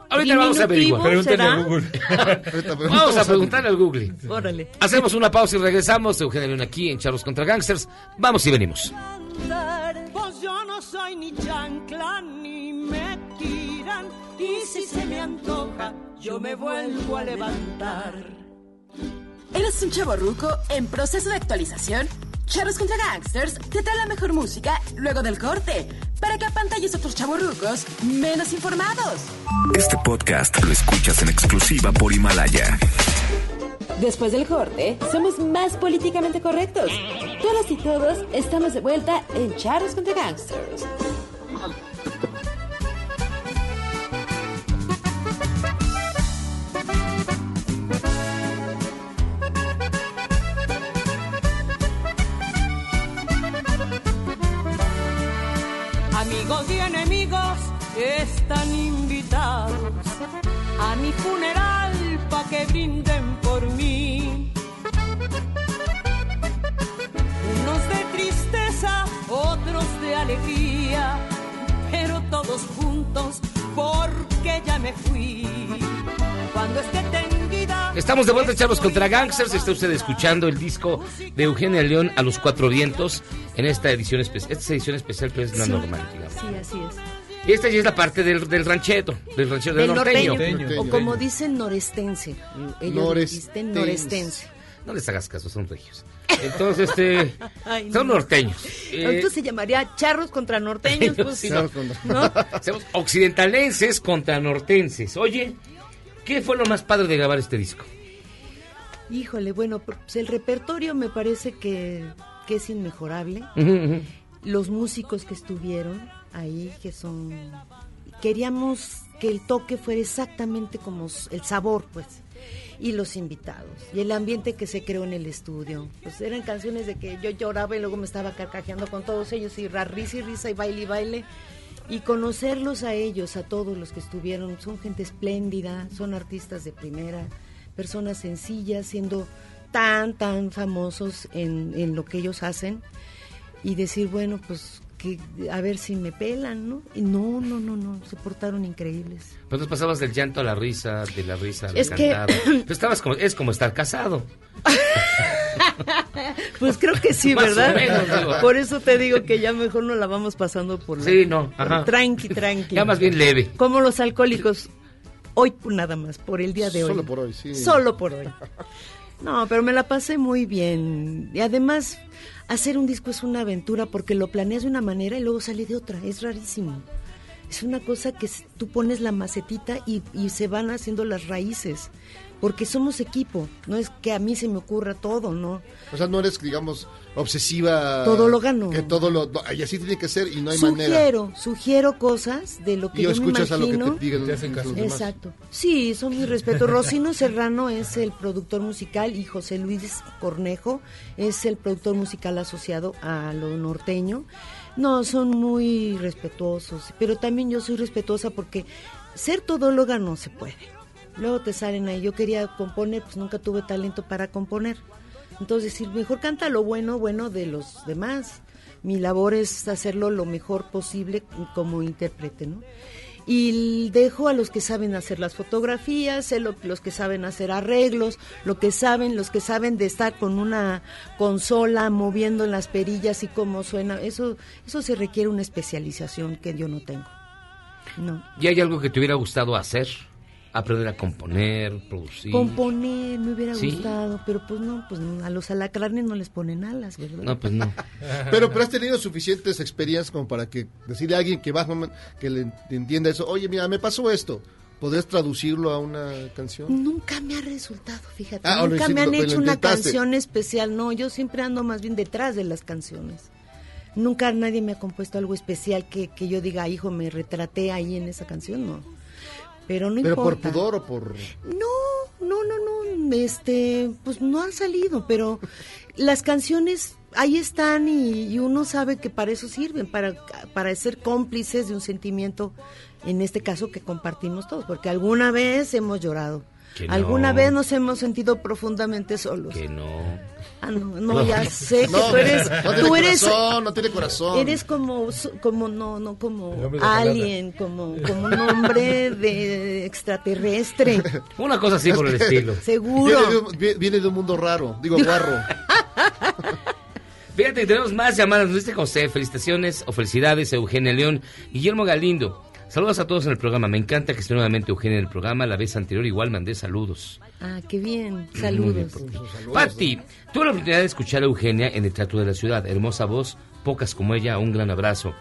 Ahorita vamos a averiguar. ¿Será? Vamos a preguntarle al Google. Órale. Hacemos una pausa y regresamos. Eugenia León aquí en Charlos contra Gangsters. Vamos y venimos. Pues yo no soy ni chancla ni me tiran. Y si se me antoja, yo me vuelvo a levantar. ¿Eres un chavo ruco en proceso de actualización? Charros contra Gangsters te trae la mejor música luego del corte para que apantalles a otros chavos rucos menos informados. Este podcast lo escuchas en exclusiva por Himalaya. Después del corte, somos más políticamente correctos. Todas y todos estamos de vuelta en Charros contra Gangsters. Mi funeral pa' que brinden por mí. Unos de tristeza, otros de alegría, pero todos juntos porque ya me fui. Cuando esté tendida. Estamos de vuelta en Charlos contra Gangsters. Está usted escuchando el disco de Eugenia León a los cuatro vientos en esta edición especial. Esta es edición especial, pero es la Sí. normal, digamos. Sí, así es. Y esta ya es la parte del, del rancheto, del ranchero del, Del norteño. norteño. Norteño. O como dicen norestense. Ellos Norestense. dicen norestense. No les hagas caso, son regios. Entonces, este, Ay, son no. norteños. Eh, Entonces se llamaría charros contra norteños. Pues, Sí, no. ¿no? Somos occidentalenses contra nortenses. Oye, ¿qué fue lo más padre de grabar este disco? Híjole, bueno, pues el repertorio me parece que, que es inmejorable. Los músicos que estuvieron ahí, que son... Queríamos que el toque fuera exactamente como el sabor, pues. Y los invitados. Y el ambiente que se creó en el estudio. Pues eran canciones de que yo lloraba y luego me estaba carcajeando con todos ellos y risa y risa y baile y baile. Y conocerlos a ellos, a todos los que estuvieron, son gente espléndida, son artistas de primera, personas sencillas, siendo tan, tan famosos en, en lo que ellos hacen. Y decir, bueno, pues que a ver si me pelan, ¿no? Y no, no, no, no, se portaron increíbles. Pues nos pasabas del llanto a la risa, de la risa a la Es que- cantada. Pues estabas como, es como estar casado. Pues creo que sí, Más o ¿verdad? menos, digo. Por eso te digo que ya mejor no la vamos pasando por la... Sí, no, ajá. Tranqui, tranqui. Ya más bien leve. Como los alcohólicos. Hoy nada más, por el día de hoy. Solo por hoy, sí. Solo por hoy. No, pero me la pasé muy bien. Y además, hacer un disco es una aventura porque lo planeas de una manera y luego sale de otra. Es rarísimo. Es una cosa que tú pones la macetita y, y se van haciendo las raíces. Porque somos equipo. No es que a mí se me ocurra todo, ¿no? O sea, no eres, digamos, obsesiva. Todo lo gano. Que todo lo. y así tiene que ser y no hay manera. sugiero, sugiero cosas de lo que Y yo me escuchas a lo que te imagino. digan Te hacen caso. los demás. Exacto. Sí, son mi respeto. Rocino Serrano es el productor musical y José Luis Cornejo es el productor musical asociado a lo norteño. No, son muy respetuosos, pero también yo soy respetuosa porque ser todóloga no se puede. Luego te salen ahí, yo quería componer, pues nunca tuve talento para componer. Entonces, decir, mejor canta lo bueno, bueno de los demás. Mi labor es hacerlo lo mejor posible como intérprete, ¿no? Y dejo a los que saben hacer las fotografías, los que saben hacer arreglos, lo que saben, los que saben de estar con una consola moviendo las perillas y cómo suena. Eso, eso se requiere una especialización que yo no tengo. No. ¿Y hay algo que te hubiera gustado hacer? Aprender a componer, producir. Componer me hubiera Sí. gustado, pero pues no, pues a los alacranes no les ponen alas, ¿verdad? No, pues no. Pero, pero has tenido suficientes experiencias como para que decirle a alguien que va que le entienda eso, oye, mira, me pasó esto. ¿Podrías traducirlo a una canción? Nunca me ha resultado, fíjate. Ah, Nunca me han hecho una canción especial. No, yo siempre ando más bien detrás de las canciones. Nunca nadie me ha compuesto algo especial que, que yo diga, hijo, me retraté ahí en esa canción, no. Pero no ¿Pero por pudor o por...? No, no, no, no, este, pues no han salido, pero las canciones ahí están y, y uno sabe que para eso sirven, para, para ser cómplices de un sentimiento, en este caso que compartimos todos, porque alguna vez hemos llorado, Que no. alguna vez nos hemos sentido profundamente solos. Que no. Ah, no, no, ya sé que No, tú eres, no tiene tú eres, corazón, no tiene corazón. Eres como, como no, no, como alien, como, como un hombre de extraterrestre. Una cosa así por el estilo. Seguro. Viene de, un, vi- viene de un mundo raro, digo guarro. Fíjate tenemos más llamadas. Nos dice José, felicitaciones o felicidades Eugenia León. Guillermo Galindo, saludos a todos en el programa. Me encanta que esté nuevamente Eugenia en el programa. La vez anterior igual mandé saludos. Ah, qué bien. Saludos. bien, Patti, tuve la oportunidad de escuchar a Eugenia en el Teatro de la Ciudad. Hermosa voz, pocas como ella, un gran abrazo.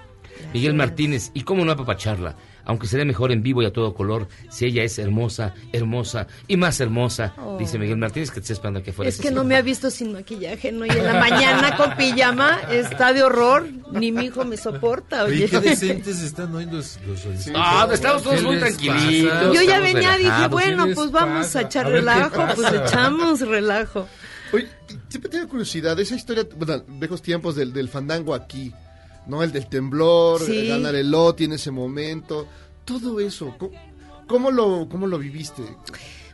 Miguel Martínez, y cómo no apapacharla, aunque sería mejor en vivo y a todo color, si ella es hermosa, hermosa y más hermosa, Oh. dice Miguel Martínez, que te está esperando que fuera Es que no me ha visto sin maquillaje, ¿no? Y en la mañana con pijama está de horror. Ni mi hijo me soporta, oye. Qué decentes están hoy los, los Ah, estamos todos ¿Qué muy tranquilitos. pasa? Yo ya venía, dije, bueno, pues vamos pasa? a echar A ver qué relajo, pues echamos relajo. Oye, siempre tengo curiosidad, esa historia, bueno, viejos tiempos del, del fandango aquí, ¿no? El del temblor, Sí. ganar el loti en ese momento, todo eso, ¿cómo, cómo lo, cómo lo viviste?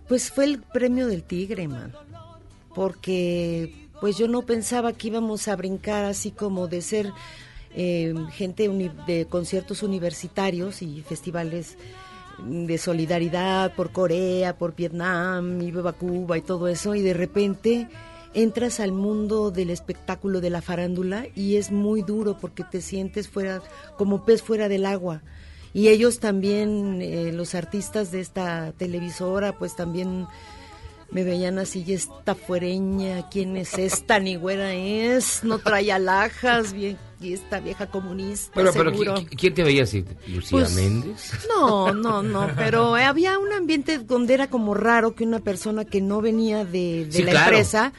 Pues fue el premio del tigre, man. Porque pues yo no pensaba que íbamos a brincar así como de ser eh, gente de conciertos universitarios y festivales de solidaridad por Corea, por Vietnam, y Viva Cuba y todo eso, y de repente entras al mundo del espectáculo de la farándula y es muy duro porque te sientes fuera como pez fuera del agua. Y ellos también eh, los artistas de esta televisora pues también me veían así esta fuereña quién es esta ni güera es no trae alhajas bien y esta vieja comunista Pero, pero seguro. ¿qui- qui- ¿quién te veía así? ¿Lucía Pues, Méndez? No, no, no, pero había un ambiente donde era como raro que una persona que no venía de, de Sí, la claro. empresa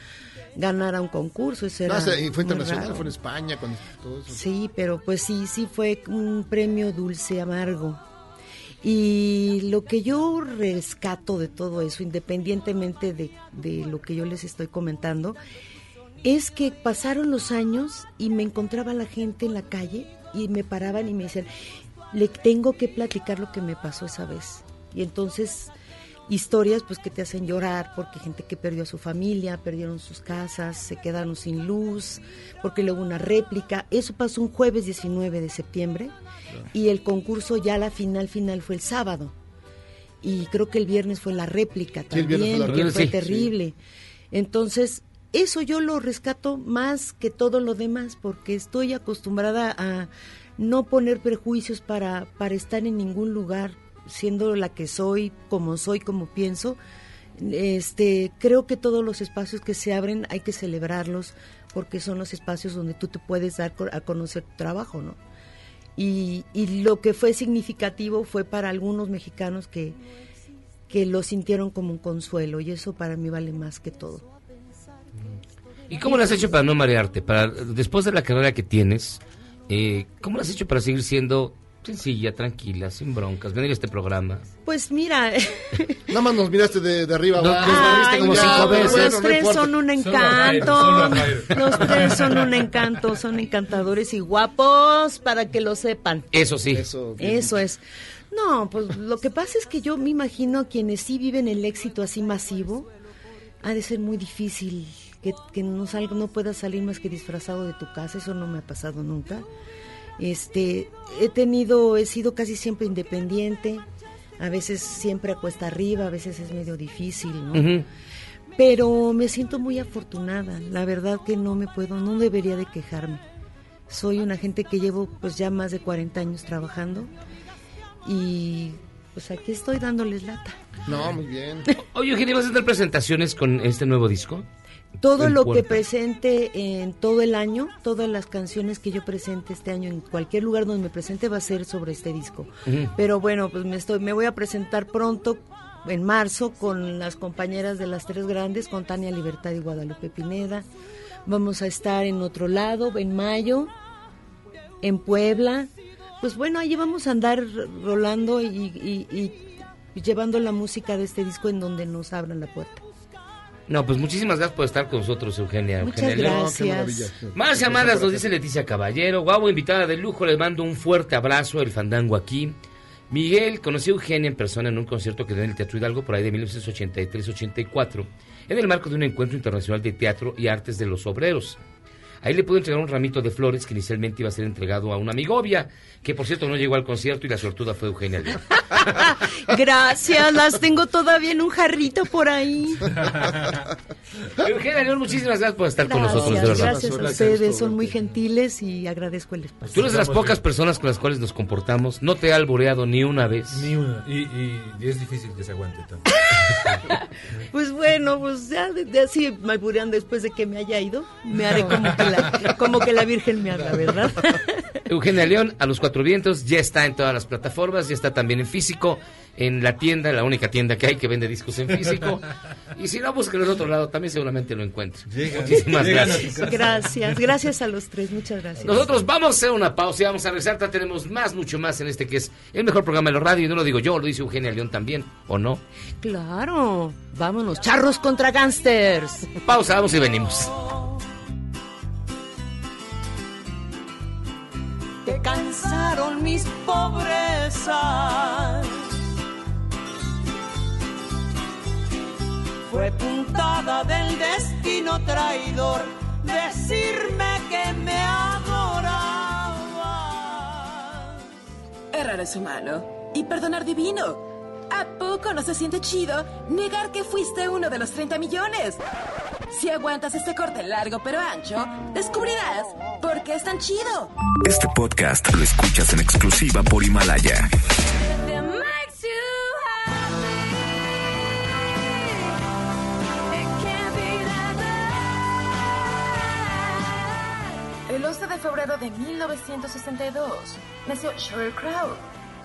ganara un concurso. Eso No, era o sea, y fue internacional, raro. fue en España, con todo eso. Sí, pero pues sí, sí fue un premio dulce amargo. Y lo que yo rescato de todo eso, independientemente de, de lo que yo les estoy comentando, es que pasaron los años y me encontraba la gente en la calle y me paraban y me decían, le tengo que platicar lo que me pasó esa vez. Y entonces historias pues que te hacen llorar porque gente que perdió a su familia, perdieron sus casas, se quedaron sin luz, porque luego una réplica. Eso pasó un jueves 19 de septiembre y el concurso ya la final final fue el sábado. Y creo que el viernes fue la réplica Sí, el también, viernes fue la que fue Sí, terrible. Entonces, eso yo lo rescato más que todo lo demás, porque estoy acostumbrada a no poner prejuicios para, para estar en ningún lugar, siendo la que soy, como soy, como pienso. Este, creo que todos los espacios que se abren hay que celebrarlos, porque son los espacios donde tú te puedes dar a conocer tu trabajo, ¿no? Y, y lo que fue significativo fue para algunos mexicanos que, que lo sintieron como un consuelo, y eso para mí vale más que todo. ¿Y cómo lo has hecho para no marearte? Para después de la carrera que tienes, eh, ¿cómo lo has hecho para seguir siendo sencilla, tranquila, sin broncas, venir a este programa? Pues mira, Nada más nos miraste de, de arriba nos Ay, como cinco veces. Los tres son un encanto. Los tres son un encanto, son encantadores y guapos para que lo sepan. Eso sí. Eso, Eso es. No, pues lo que pasa es que yo me imagino quienes sí viven el éxito así masivo, ha de ser muy difícil que, que no salga, no puedas salir más que disfrazado de tu casa, eso no me ha pasado nunca. Este, he tenido, he sido casi siempre independiente, a veces siempre a cuesta arriba, a veces es medio difícil, ¿no? Pero me siento muy afortunada, la verdad que no me puedo, no debería de quejarme. Soy una gente que llevo pues ya más de 40 años trabajando y pues aquí estoy dándoles lata. No, muy bien. Oye, Eugenia, ¿vas a hacer presentaciones con este nuevo disco? Todo lo puerta. que presente en todo el año, todas las canciones que yo presente este año en cualquier lugar donde me presente va a ser sobre este disco. Pero bueno, pues me estoy me voy a presentar pronto en marzo con las compañeras de las tres grandes, con Tania Libertad y Guadalupe Pineda. Vamos a estar en otro lado en mayo en Puebla. Pues bueno, ahí vamos a andar rolando y, y- y llevando la música de este disco en donde nos abran la puerta. No, pues muchísimas gracias por estar con nosotros, Eugenia. Muchas Eugenia León. gracias. qué maravilla. Más llamadas nos dice Leticia Caballero. Guau, invitada de lujo, les mando un fuerte abrazo, el fandango aquí. Miguel conoció a Eugenia en persona en un concierto que dio en el Teatro Hidalgo por ahí de 1983-84, en el marco de un encuentro internacional de teatro y artes de los obreros. Ahí le pude entregar un ramito de flores que inicialmente iba a ser entregado a una amigovia, que por cierto no llegó al concierto y la sortuda fue Eugenia León. Gracias, las tengo todavía en un jarrito por ahí. Eugenia León, muchísimas gracias por estar con nosotros, de Gracias, verdad. gracias a ustedes, son muy gentiles y agradezco el espacio. Tú eres de las pocas personas con las cuales nos comportamos. No te he alboreado ni una vez. Ni una. Y, y- y es difícil que se aguante tanto. Pues bueno, pues ya así me alburean después de que me haya ido, me haré como que la, como que la Virgen me habla, ¿verdad? Eugenia León, a los cuatro vientos, ya está en todas las plataformas, ya está también en físico, en la tienda, la única tienda que hay que vende discos en físico. Y si no, búsquelo en otro lado, también seguramente lo encuentre. Muchísimas llegan gracias. Gracias, gracias a los tres, muchas gracias. Nosotros vamos a hacer una pausa y vamos a regresar. Tenemos más, mucho más en este que es el mejor programa de la radio. Y no lo digo yo, lo dice Eugenia León también, ¿o no? Claro, vámonos, charros contra gangsters. Pausa, vamos y venimos. que cansaron mis pobrezas. Fue puntada del destino traidor decirme que me adoraba. Errar es humano y perdonar divino. ¿A poco no se siente chido negar que fuiste uno de los 30 millones? Si aguantas este corte largo pero ancho, descubrirás por qué es tan chido. Este podcast lo escuchas en exclusiva por Himalaya. Febrero de 1962 nació Sheryl Crow,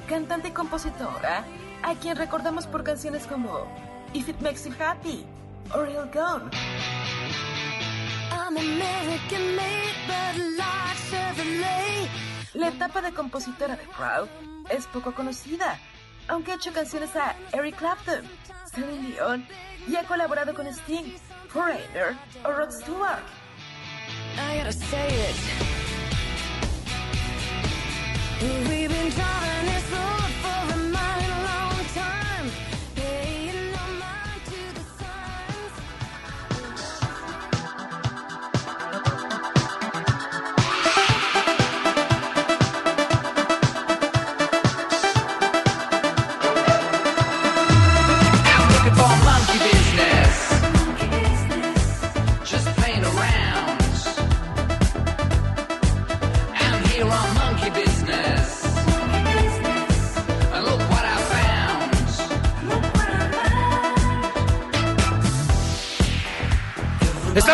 cantante y compositora, a quien recordamos por canciones como If It Makes You Happy o Real Gone. La etapa de compositora de Crow es poco conocida, aunque ha hecho canciones a Eric Clapton, Celine Dion y ha colaborado con Sting, Foreigner o Rod Stewart. I gotta say it. We've been driving this road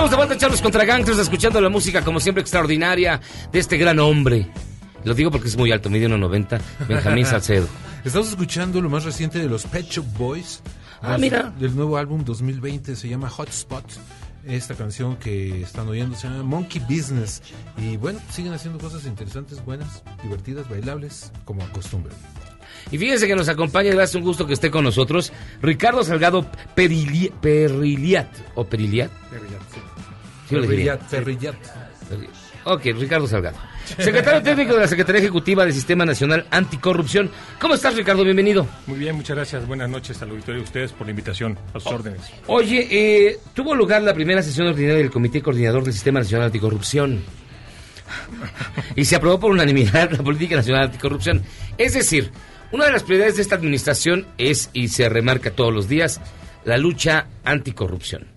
Estamos de vuelta, Charlos contra Gangsters, escuchando la música, como siempre, extraordinaria de este gran hombre. Lo digo porque es muy alto, mide 1.90, Benjamín Salcedo. Estamos escuchando lo más reciente de los Pet Shop Boys. Ah, mira. Del nuevo álbum 2020 se llama Hotspot. Esta canción que están oyendo se llama Monkey Business. Y bueno, siguen haciendo cosas interesantes, buenas, divertidas, bailables, como acostumbran. Y fíjense que nos acompaña, hace un gusto que esté con nosotros, Ricardo Salgado Perili- Periliat, o Periliat. Sí, bien. Perrillat, Perri- Ok, Ricardo Salgado. Secretario técnico de la Secretaría Ejecutiva del Sistema Nacional Anticorrupción. ¿Cómo estás, Ricardo? Bienvenido. Muy bien, muchas gracias. Buenas noches al auditorio de ustedes por la invitación. A sus órdenes. Oye, eh, tuvo lugar la primera sesión ordinaria del Comité Coordinador del Sistema Nacional Anticorrupción. Y se aprobó por unanimidad la Política Nacional Anticorrupción. Es decir, una de las prioridades de esta administración es, y se remarca todos los días, la lucha anticorrupción.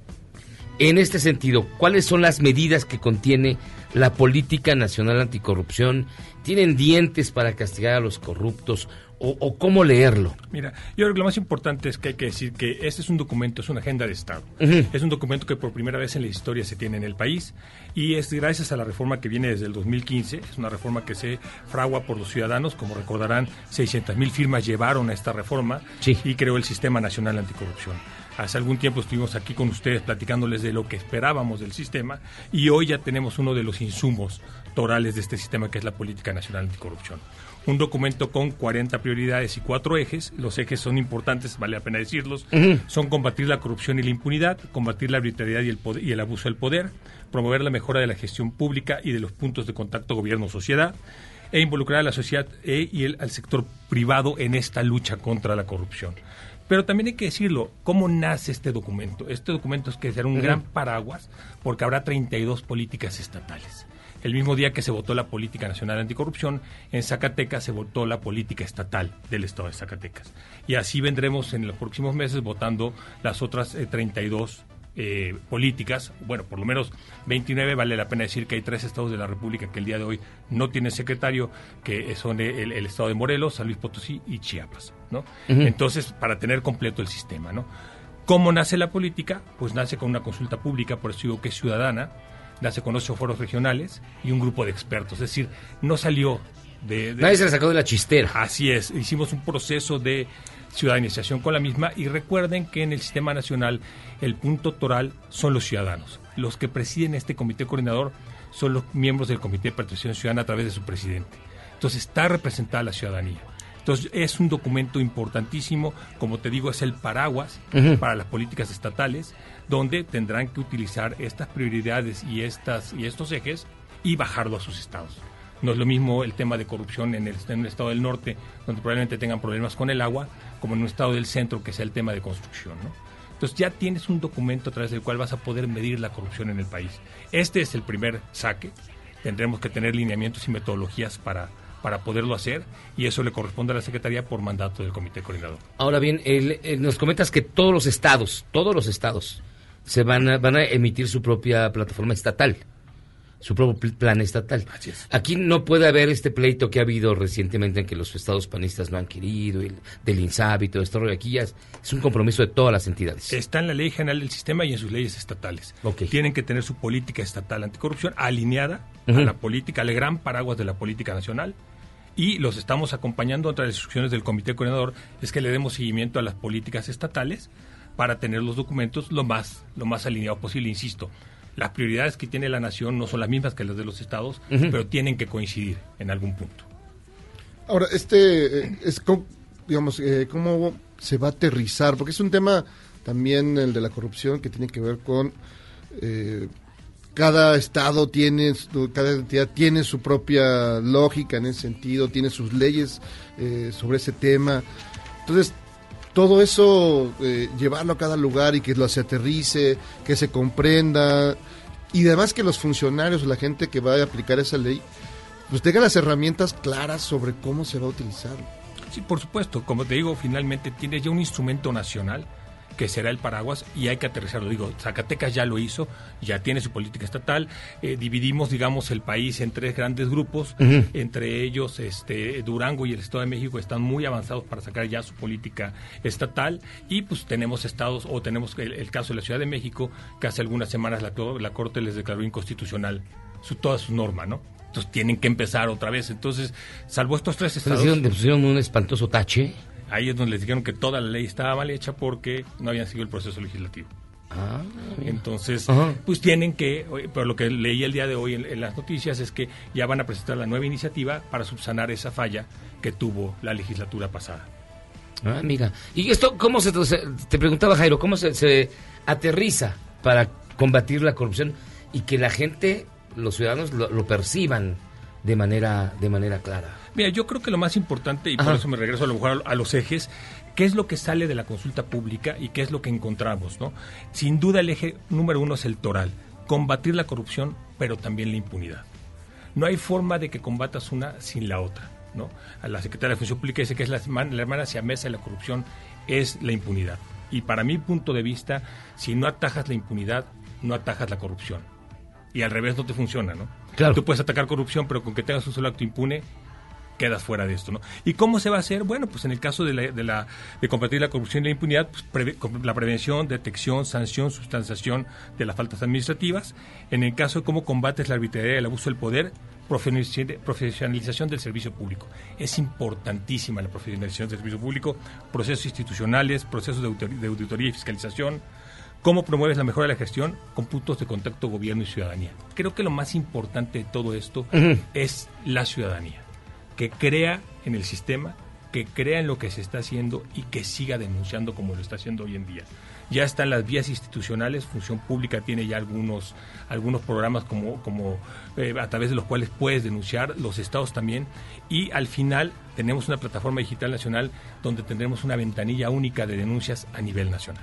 En este sentido, ¿cuáles son las medidas que contiene la Política Nacional Anticorrupción? ¿Tienen dientes para castigar a los corruptos? ¿O, o cómo leerlo? Mira, yo creo que lo más importante es que hay que decir que este es un documento, es una agenda de Estado. Es un documento que por primera vez en la historia se tiene en el país y es gracias a la reforma que viene desde el 2015. Es una reforma que se fragua por los ciudadanos. Como recordarán, 600 mil firmas llevaron a esta reforma y creó el Sistema Nacional Anticorrupción. Hace algún tiempo estuvimos aquí con ustedes platicándoles de lo que esperábamos del sistema y hoy ya tenemos uno de los insumos torales de este sistema que es la Política Nacional Anticorrupción. Un documento con 40 prioridades y cuatro ejes. Los ejes son importantes, vale la pena decirlos. Son combatir la corrupción y la impunidad, combatir la arbitrariedad y el, poder- y el abuso del poder, promover la mejora de la gestión pública y de los puntos de contacto gobierno-sociedad, e involucrar a la sociedad e- y el- al sector privado en esta lucha contra la corrupción. Pero también hay que decirlo, ¿cómo nace este documento? Este documento es que será un gran paraguas porque habrá 32 políticas estatales. El mismo día que se votó la Política Nacional Anticorrupción, en Zacatecas se votó la política estatal del Estado de Zacatecas. Y así vendremos en los próximos meses votando las otras eh, 32 eh, políticas. Bueno, por lo menos 29. Vale la pena decir que hay tres estados de la República que el día de hoy no tienen secretario, que son el, el estado de Morelos, San Luis Potosí y Chiapas. ¿no? Entonces, para tener completo el sistema. ¿no? ¿Cómo nace la política? Pues nace con una consulta pública, por eso digo que es ciudadana, nace con ocho foros regionales y un grupo de expertos. Es decir, no salió de... de- Nadie se la sacó de la chistera. Así es, hicimos un proceso de ciudadanización con la misma y recuerden que en el sistema nacional el punto toral son los ciudadanos. Los que presiden este comité coordinador son los miembros del comité de participación ciudadana a través de su presidente. Entonces está representada la ciudadanía. Entonces es un documento importantísimo, como te digo, es el paraguas para las políticas estatales, donde tendrán que utilizar estas prioridades y, estas, y estos ejes y bajarlo a sus estados. No es lo mismo el tema de corrupción en el, en el estado del norte, donde probablemente tengan problemas con el agua, como en un estado del centro, que sea el tema de construcción. ¿no? Entonces ya tienes un documento a través del cual vas a poder medir la corrupción en el país. Este es el primer saque. Tendremos que tener lineamientos y metodologías para, para poderlo hacer y eso le corresponde a la Secretaría por mandato del Comité Coordinador. Ahora bien, el- nos comentas que todos los estados, todos los estados, se van a, van a emitir su propia plataforma estatal, su propio pl- plan estatal. Aquí no puede haber este pleito que ha habido recientemente en que los estados panistas no han querido, el, del INSABI y todo esto. Aquí ya es, es un compromiso de todas las entidades. Está en la ley general del sistema y en sus leyes estatales. Tienen que tener su política estatal anticorrupción alineada Ujú. a la política, al gran paraguas de la política nacional. Y los estamos acompañando entre las instrucciones del Comité Coordinador, es que le demos seguimiento a las políticas estatales para tener los documentos lo más, lo más alineado posible, insisto. Las prioridades que tiene la nación no son las mismas que las de los estados, pero tienen que coincidir en algún punto. Ahora, este eh, es co- digamos, eh, cómo se va a aterrizar, porque es un tema también el de la corrupción que tiene que ver con eh, cada estado tiene, su- cada entidad tiene su propia lógica en ese sentido, tiene sus leyes eh, sobre ese tema. Entonces, todo eso, eh, llevarlo a cada lugar y que lo se aterrice, que se comprenda, y además que los funcionarios la gente que va a aplicar esa ley, pues tengan las herramientas claras sobre cómo se va a utilizar. Sí, por supuesto. Como te digo, finalmente tienes ya un instrumento nacional que será el paraguas y hay que aterrizarlo. Digo, Zacatecas ya lo hizo, ya tiene su política estatal. eh, dividimos, digamos, el país en tres grandes grupos. Entre ellos, este, Durango y el Estado de México están muy avanzados para sacar ya su política estatal. Y pues tenemos estados, o tenemos el, el caso de la Ciudad de México, que hace algunas semanas la, la Corte les declaró inconstitucional su, toda su norma, ¿no? Entonces tienen que empezar otra vez. Entonces, salvo estos tres Le estados. pusieron un espantoso tache. Ahí es donde les dijeron que toda la ley estaba mal hecha porque no habían seguido el proceso legislativo. Ah. Entonces, Ajá. pues tienen que, pero lo que leí el día de hoy en, en las noticias es que ya van a presentar la nueva iniciativa para subsanar esa falla que tuvo la legislatura pasada. Ah, mira. ¿Y esto cómo se, se- te preguntaba Jairo, cómo se, se aterriza para combatir la corrupción y que la gente, los ciudadanos lo, lo perciban de manera de manera clara? Mira, yo creo que lo más importante, y por eso me regreso a lo mejor a, los ejes, ¿qué es lo que sale de la consulta pública y qué es lo que encontramos? ¿no? Sin duda el eje número uno es el toral, combatir la corrupción, pero también la impunidad. No hay forma de que combatas una sin la otra. ¿no? A la secretaria de Función Pública dice que es la, hermana- la hermana siamesa de la corrupción es la impunidad. Y para mi punto de vista, si no atajas la impunidad, no atajas la corrupción. Y al revés no te funciona, ¿no? Claro. Tú puedes atacar corrupción, pero con que tengas un solo acto impune, quedas fuera de esto, ¿no? ¿Y cómo se va a hacer? Bueno, pues en el caso de, la, de, la- de combatir la corrupción y la impunidad, pues preve- la prevención, detección, sanción, sustanciación de las faltas administrativas. En el caso de cómo combates la arbitrariedad y el abuso del poder, profesionalización del servicio público. Es importantísima la profesionalización del servicio público, procesos institucionales, procesos de auditoría y fiscalización, ¿Cómo promueves la mejora de la gestión? Con puntos de contacto gobierno y ciudadanía. Creo que lo más importante de todo esto es la ciudadanía, que crea en el sistema, que crea en lo que se está haciendo y que siga denunciando como lo está haciendo hoy en día. Ya están las vías institucionales, Función Pública tiene ya algunos, algunos programas como, como eh, a través de los cuales puedes denunciar, los estados también, y al final tenemos una plataforma digital nacional donde tendremos una ventanilla única de denuncias a nivel nacional.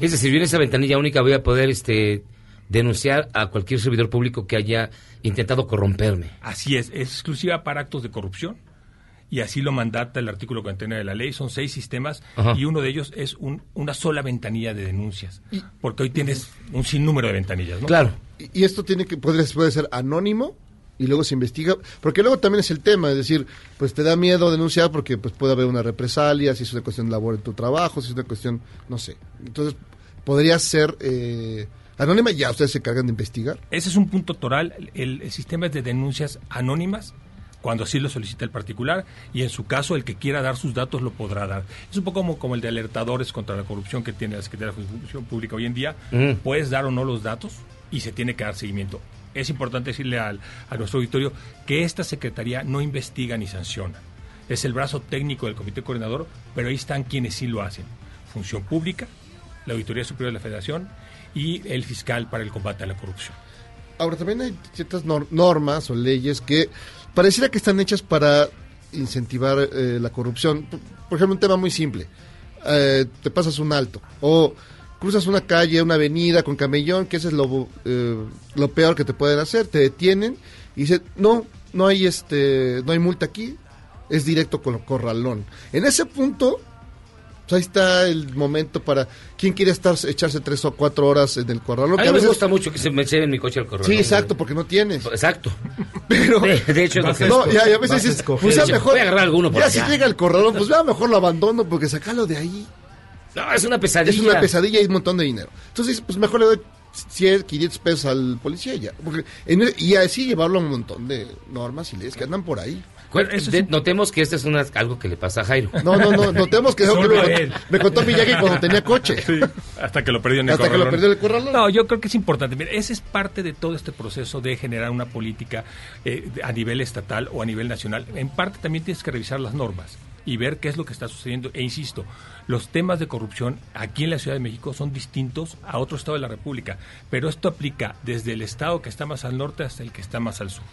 Es decir, yo en esa ventanilla única voy a poder este denunciar a cualquier servidor público que haya intentado corromperme. Así es, es exclusiva para actos de corrupción y así lo mandata el artículo 49 de la ley. Son seis sistemas Ajá. y uno de ellos es un- una sola ventanilla de denuncias, porque hoy tienes un sinnúmero de ventanillas, ¿no? Claro. Y, y esto tiene que puede, puede ser anónimo y luego se investiga, porque luego también es el tema, es decir, pues te da miedo denunciar porque pues puede haber una represalia, si es una cuestión de labor en tu trabajo, si es una cuestión, no sé. Entonces, podría ser eh, anónima y ya ustedes se encargan de investigar. Ese es un punto toral. El, el sistema es de denuncias anónimas cuando así lo solicita el particular y en su caso el que quiera dar sus datos lo podrá dar. Es un poco como, como el de alertadores contra la corrupción que tiene la Secretaría de Función Pública hoy en día. Mm. Puedes dar o no los datos y se tiene que dar seguimiento. Es importante decirle al, a nuestro auditorio que esta Secretaría no investiga ni sanciona. Es el brazo técnico del Comité Coordinador, pero ahí están quienes sí lo hacen. Función Pública, la Auditoría Superior de la Federación y el fiscal para el combate a la corrupción. Ahora, también hay ciertas nor- normas o leyes que pareciera que están hechas para incentivar eh, la corrupción. Por, ejemplo, un tema muy simple. Eh, te pasas un alto o cruzas una calle, una avenida con camellón, que ese es lo, eh, lo peor que te pueden hacer. Te detienen y dicen, no, no hay, este, no hay multa aquí, es directo con corralón. En ese punto... pues ahí está el momento para quien quiere estar echarse tres o cuatro horas en el corralón. A que mí me veces- gusta mucho que se me lleven mi coche al correo. Sí, exacto, porque no tienes. Exacto. Pero, De, de hecho, que no, ya, a veces dices, pues ya mejor. Voy a agarrar alguno por ya allá. si llega el corralón, pues ya mejor lo abandono porque sacarlo de ahí. No, es una pesadilla. Es una pesadilla y es un montón de dinero. Entonces, pues mejor le doy 100, 500 pesos al policía ya. Porque en- y así llevarlo a un montón de normas y leyes que andan por ahí. De- Notemos que este es una- algo que le pasa a Jairo. No, no, no, notemos que, me, contó Miyagi cuando tenía coche. Hasta que lo perdió en el Hasta que lo perdió en el corralón. No, yo creo que es importante. Mira, ese es parte de todo este proceso de generar una política eh, a nivel estatal o a nivel nacional. En parte también tienes que revisar las normas y ver qué es lo que está sucediendo. E insisto, los temas de corrupción aquí en la Ciudad de México son distintos a otro estado de la República, pero esto aplica desde el estado que está más al norte hasta el que está más al sur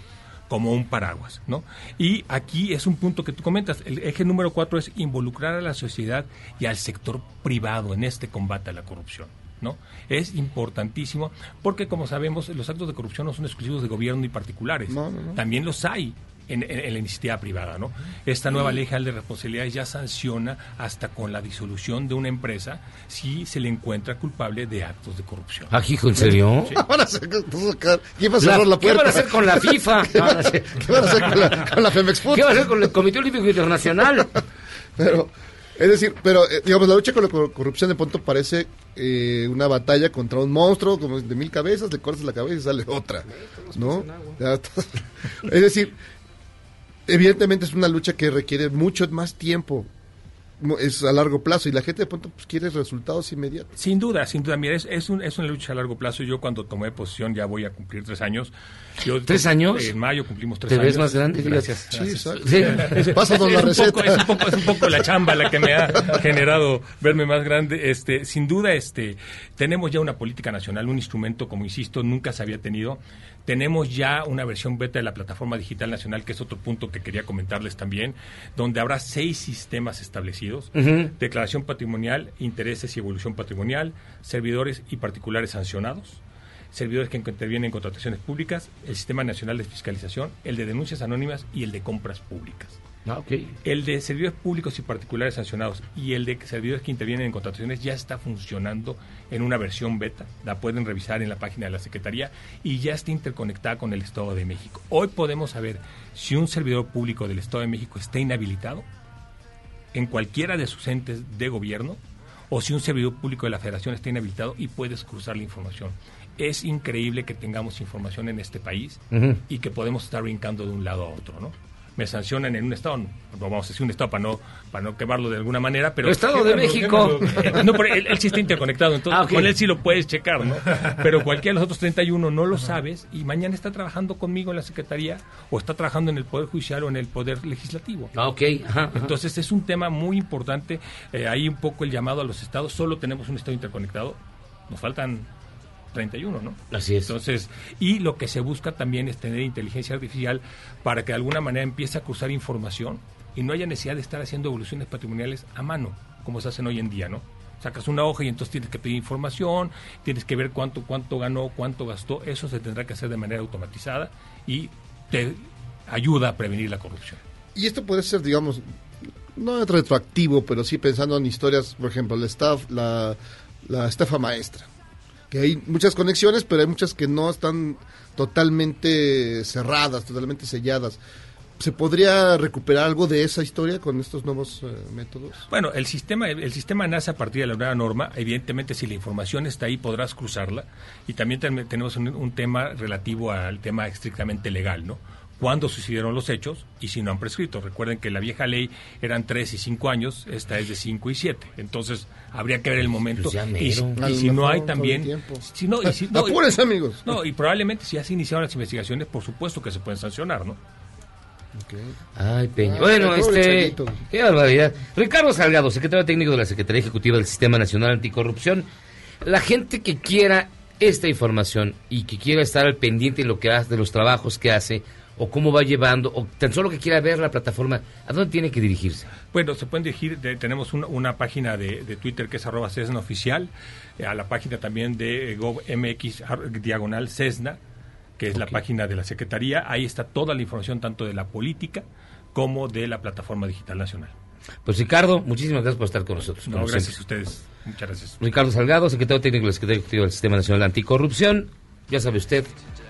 como un paraguas, ¿no? Y aquí es un punto que tú comentas, el eje número cuatro es involucrar a la sociedad y al sector privado en este combate a la corrupción, ¿no? Es importantísimo porque, como sabemos, los actos de corrupción no son exclusivos de gobierno ni particulares, No, no, no. también los hay en, en- en la iniciativa privada. ¿no? Esta nueva ley general de responsabilidades ya sanciona hasta con la disolución de una empresa si se le encuentra culpable de actos de corrupción. Ah, hijo, ¿en serio? Sí. Van a van sacar- ¿Quién va a La- cerrar la ¿Qué puerta? van a hacer con la FIFA? ¿Qué van a hacer, qué van a hacer con la, con la Femex Food? ¿Qué va a hacer con el Comité Olímpico Internacional? Pero, es decir, pero eh, digamos, la lucha con la cor- corrupción de pronto parece eh, una batalla contra un monstruo como de mil cabezas, le cortas la cabeza y sale otra, ¿no? Es decir, evidentemente es una lucha que requiere mucho más tiempo, es a largo plazo y la gente de pronto pues, quiere resultados inmediatos. Sin duda, sin duda. Mira, es, es, un- es una lucha a largo plazo. Yo cuando tomé posición ya voy a cumplir tres años. Yo- ¿Tres años? En mayo cumplimos tres ¿Te años. ves más grande? Gracias. Sí, gracias. exacto. Sí. Pásanos la es un receta. poco- es, un poco, es un poco la chamba la que me ha generado verme más grande. Este, sin duda, este, tenemos ya una política nacional, un instrumento, como insisto, nunca se había tenido. Tenemos ya una versión beta de la plataforma digital nacional, que es otro punto que quería comentarles también, donde habrá seis sistemas establecidos: declaración patrimonial, intereses y evolución patrimonial, servidores y particulares sancionados servidores que intervienen en contrataciones públicas, el Sistema Nacional de Fiscalización, el de denuncias anónimas y el de compras públicas. Ah. El de servidores públicos y particulares sancionados y el de servidores que intervienen en contrataciones ya está funcionando en una versión beta. La pueden revisar en la página de la Secretaría y ya está interconectada con el Estado de México. Hoy podemos saber si un servidor público del Estado de México está inhabilitado en cualquiera de sus entes de gobierno o si un servidor público de la Federación está inhabilitado y puedes cruzar la información. Es increíble que tengamos información en este país y que podemos estar brincando de un lado a otro, ¿no? Me sancionan en un estado, no vamos a decir un estado para no, para no quemarlo de alguna manera, pero... El Estado de México. No, pero él, él sí está interconectado, entonces Ah, con él sí lo puedes checar, ¿no? Pero cualquiera de los otros 31 no lo sabes y mañana está trabajando conmigo en la Secretaría o está trabajando en el Poder Judicial o en el Poder Legislativo. Ah, ok. Ajá, ajá. Entonces es un tema muy importante. Eh, ahí un poco el llamado a los estados. Solo tenemos un estado interconectado. Nos faltan 31, ¿no? Así es. Entonces, y lo que se busca también es tener inteligencia artificial para que de alguna manera empiece a cruzar información y no haya necesidad de estar haciendo evoluciones patrimoniales a mano, como se hacen hoy en día, ¿no? Sacas una hoja y entonces tienes que pedir información, tienes que ver cuánto, cuánto ganó, cuánto gastó. Eso se tendrá que hacer de manera automatizada y te ayuda a prevenir la corrupción. Y esto puede ser, digamos, no retroactivo, pero sí pensando en historias, por ejemplo, la, staff, la, la estafa maestra. Que hay muchas conexiones, pero hay muchas que no están totalmente cerradas, totalmente selladas. ¿Se podría recuperar algo de esa historia con estos nuevos eh, métodos? Bueno, el sistema, el sistema nace a partir de la nueva norma. Evidentemente, si la información está ahí, podrás cruzarla. Y también ten- tenemos un tema relativo al tema estrictamente legal, ¿no? Cuándo sucedieron los hechos y si no han prescrito. Recuerden que la vieja ley eran tres y cinco años, esta es de cinco y siete. Entonces, habría que ver el momento. Pues ya y, si- y no hay también... Si no, y si, no, Apúrense, amigos. no, y probablemente si ya se iniciaron las investigaciones, por supuesto que se pueden sancionar, ¿no? Ay, Peña. Ah, bueno, este. Chayito. Qué barbaridad. Ricardo Salgado, secretario técnico de la Secretaría Ejecutiva del Sistema Nacional Anticorrupción. La gente que quiera esta información y que quiera estar al pendiente de lo que hace, de los trabajos que hace, o cómo va llevando, o tan solo que quiera ver la plataforma, ¿a dónde tiene que dirigirse? Bueno, se pueden dirigir, de- tenemos una, una página de, de Twitter que es arroba Cesna Oficial, eh, a la página también de eh, GovMX ar- diagonal Cesna, que es la página de la Secretaría. Ahí está toda la información tanto de la política como de la Plataforma Digital Nacional. Pues Ricardo, muchísimas gracias por estar con nosotros. No, gracias siempre. a ustedes. Muchas gracias. Ricardo Salgado, secretario técnico del Secretario Ejecutivo del Sistema Nacional Anticorrupción. Ya sabe usted,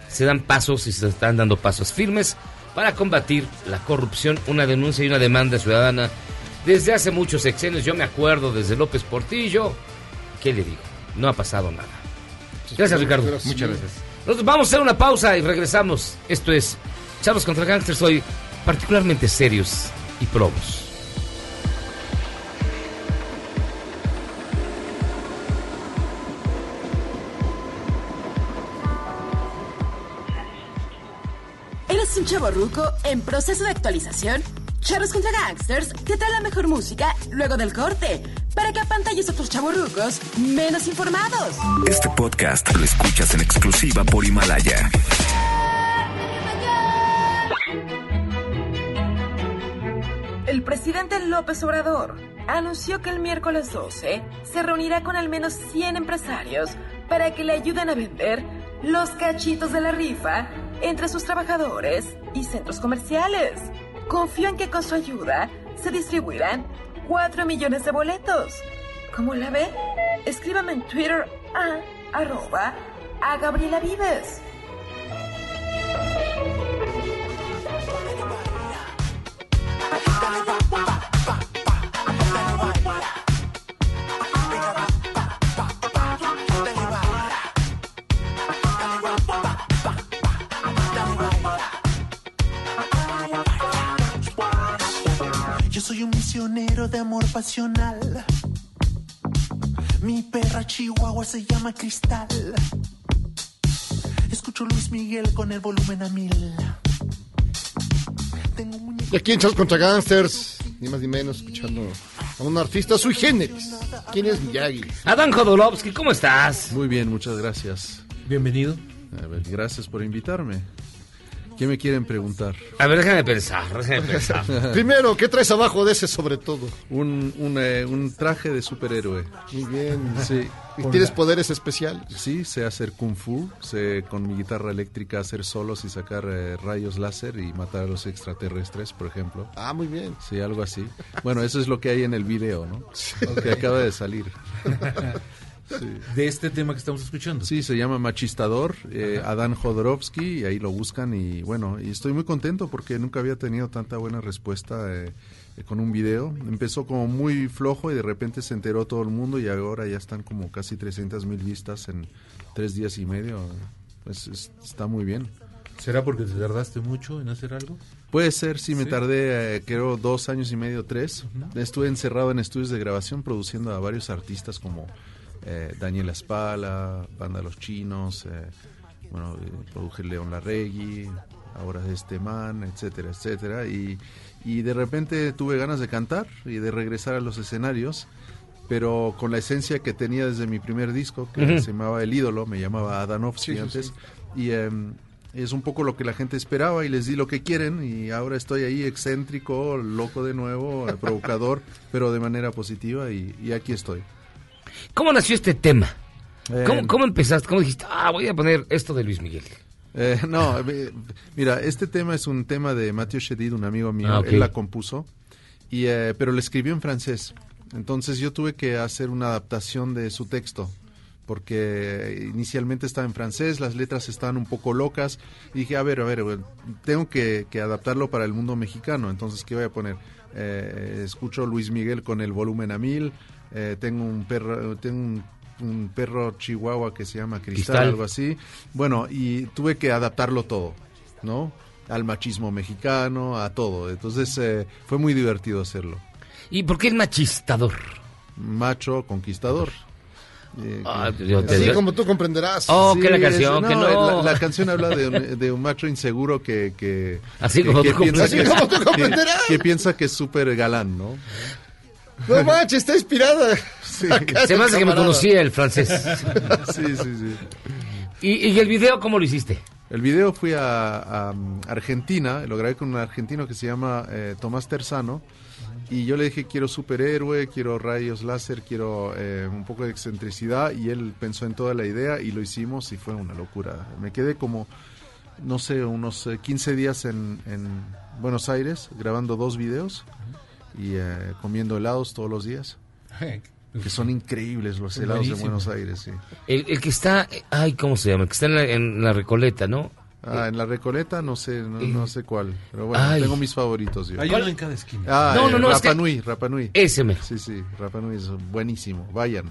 se dan pasos y se están dando pasos firmes para combatir la corrupción, una denuncia y una demanda ciudadana desde hace muchos sexenios. Yo me acuerdo desde López Portillo. ¿Qué le digo? No ha pasado nada. Gracias, Ricardo. Gracias. Muchas gracias. Nosotros vamos a hacer una pausa y regresamos. Esto es Chavos contra Gangsters, hoy particularmente serios y probos. ¿Eres un chavo ruco en proceso de actualización? Charros contra Gangsters te trae la mejor música luego del corte para que apantalles a otros chavorrucos menos informados. Este podcast lo escuchas en exclusiva por Himalaya. El presidente López Obrador anunció que el miércoles 12 se reunirá con al menos 100 empresarios para que le ayuden a vender los cachitos de la rifa entre sus trabajadores y centros comerciales. Confío en que con su ayuda se distribuirán 4 millones de boletos. ¿Cómo la ve? Escríbame en Twitter a arroba a Gabriela Vives. Soy un misionero de amor pasional. Mi perra chihuahua se llama Cristal. Escucho Luis Miguel con el volumen a mil. Y aquí en Charles contra Gangsters, ni más ni menos, escuchando a un artista sui generis. ¿Quién es Miyagi? Adán Jodorowsky, ¿cómo estás? Muy bien, muchas gracias. Bienvenido. A ver, gracias por invitarme. ¿Qué me quieren preguntar? A ver, déjame pensar, déjame pensar. Primero, ¿qué traes abajo de ese sobre todo? Un, un, eh, un traje de superhéroe. Muy bien. Sí. ¿Y tienes poderes especiales? Sí, sé hacer kung fu, sé con mi guitarra eléctrica hacer solos y sacar eh, rayos láser y matar a los extraterrestres, por ejemplo. Ah, muy bien. Sí, algo así. Bueno, eso es lo que hay en el video, ¿no? Que acaba de salir. De este tema que estamos escuchando. Sí, se llama Machistador, eh, Adán Jodorowsky, y ahí lo buscan y bueno, y estoy muy contento porque nunca había tenido tanta buena respuesta eh, eh, con un video. Empezó como muy flojo y de repente se enteró todo el mundo y ahora ya están como casi 300 mil vistas en tres días y medio. Pues es- está muy bien. ¿Será porque te tardaste mucho en hacer algo? Puede ser, sí, me Sí. tardé, eh, creo, dos años y medio, tres. Estuve encerrado en estudios de grabación produciendo a varios artistas como eh, Daniela Spala, Banda Los Chinos, eh, bueno, eh, produje León Larregui, ahora este man, etcétera, etcétera. Y, y de repente tuve ganas de cantar y de regresar a los escenarios, pero con la esencia que tenía desde mi primer disco, que se llamaba El Ídolo, me llamaba Adanovsky Sí, sí, antes. sí. Y em, es un poco lo que la gente esperaba y les di lo que quieren y ahora estoy ahí excéntrico, loco de nuevo, eh, provocador, pero de manera positiva y, y aquí estoy. ¿Cómo nació este tema? Eh, ¿Cómo, cómo empezaste? ¿Cómo dijiste, ah, voy a poner esto de Luis Miguel? Eh, no, mira, este tema es un tema de Mathieu Chedid, un amigo mío, Ah, él la compuso, y, eh, pero le escribió en francés. Entonces yo tuve que hacer una adaptación de su texto, porque inicialmente estaba en francés, las letras estaban un poco locas, y dije, a ver, a ver, tengo que, que adaptarlo para el mundo mexicano, entonces, ¿qué voy a poner? Eh, escucho Luis Miguel con el volumen a mil, eh, tengo un perro, tengo un, un perro chihuahua que se llama Cristal, Cristal. algo así. Bueno, y tuve que adaptarlo todo, ¿no? Al machismo mexicano, a todo. Entonces eh, fue muy divertido hacerlo. ¿Y por qué el machistador? Macho conquistador. Eh, Ah, Así como tú comprenderás. Oh, Sí, que la es- canción, que no. La, la canción habla de un, de un macho inseguro que... que Así que- como que tú piensa Así como tú que, comprenderás. que piensa que es súper galán, ¿no? No manches, está inspirada. Acá Se me hace que me conocía el francés. Sí, sí, sí. ¿Y, y el video cómo lo hiciste? El video fui a, a, um, Argentina, lo grabé con un argentino que se llama eh, Tomás Terzano. Y yo le dije, quiero superhéroe, quiero rayos láser, quiero eh, un poco de excentricidad. Y él pensó en toda la idea y lo hicimos y fue una locura. Me quedé como, no sé, unos eh, 15 días en, en Buenos Aires grabando dos videos y eh, comiendo helados todos los días. Que son increíbles los helados de buenísimos. Buenos Aires, sí. El, el que está, ay, ¿cómo se llama? El que está en la, en la Recoleta, ¿no? Ah, en la Recoleta no sé, no, no sé cuál, pero bueno, Ay. tengo mis favoritos yo. Hay uno en cada esquina. Ah, No, eh, no, no, Rapa este- Nui, Rapa Nui. Ese me. Sí, sí, Rapa Nui es buenísimo, vayan.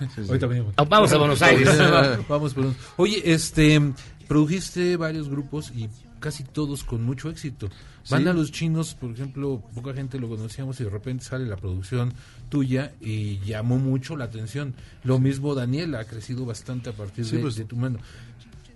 Sí, sí. Ahorita venimos. Ah, Vamos a Buenos Aires. Vamos por un- Oye, este, produjiste varios grupos y casi todos con mucho éxito. Sí. Banda Los Chinos, por ejemplo, poca gente lo conocíamos y de repente sale la producción tuya y llamó mucho la atención. Lo mismo Daniela, ha crecido bastante a partir Sí, de, pues, de tu mano.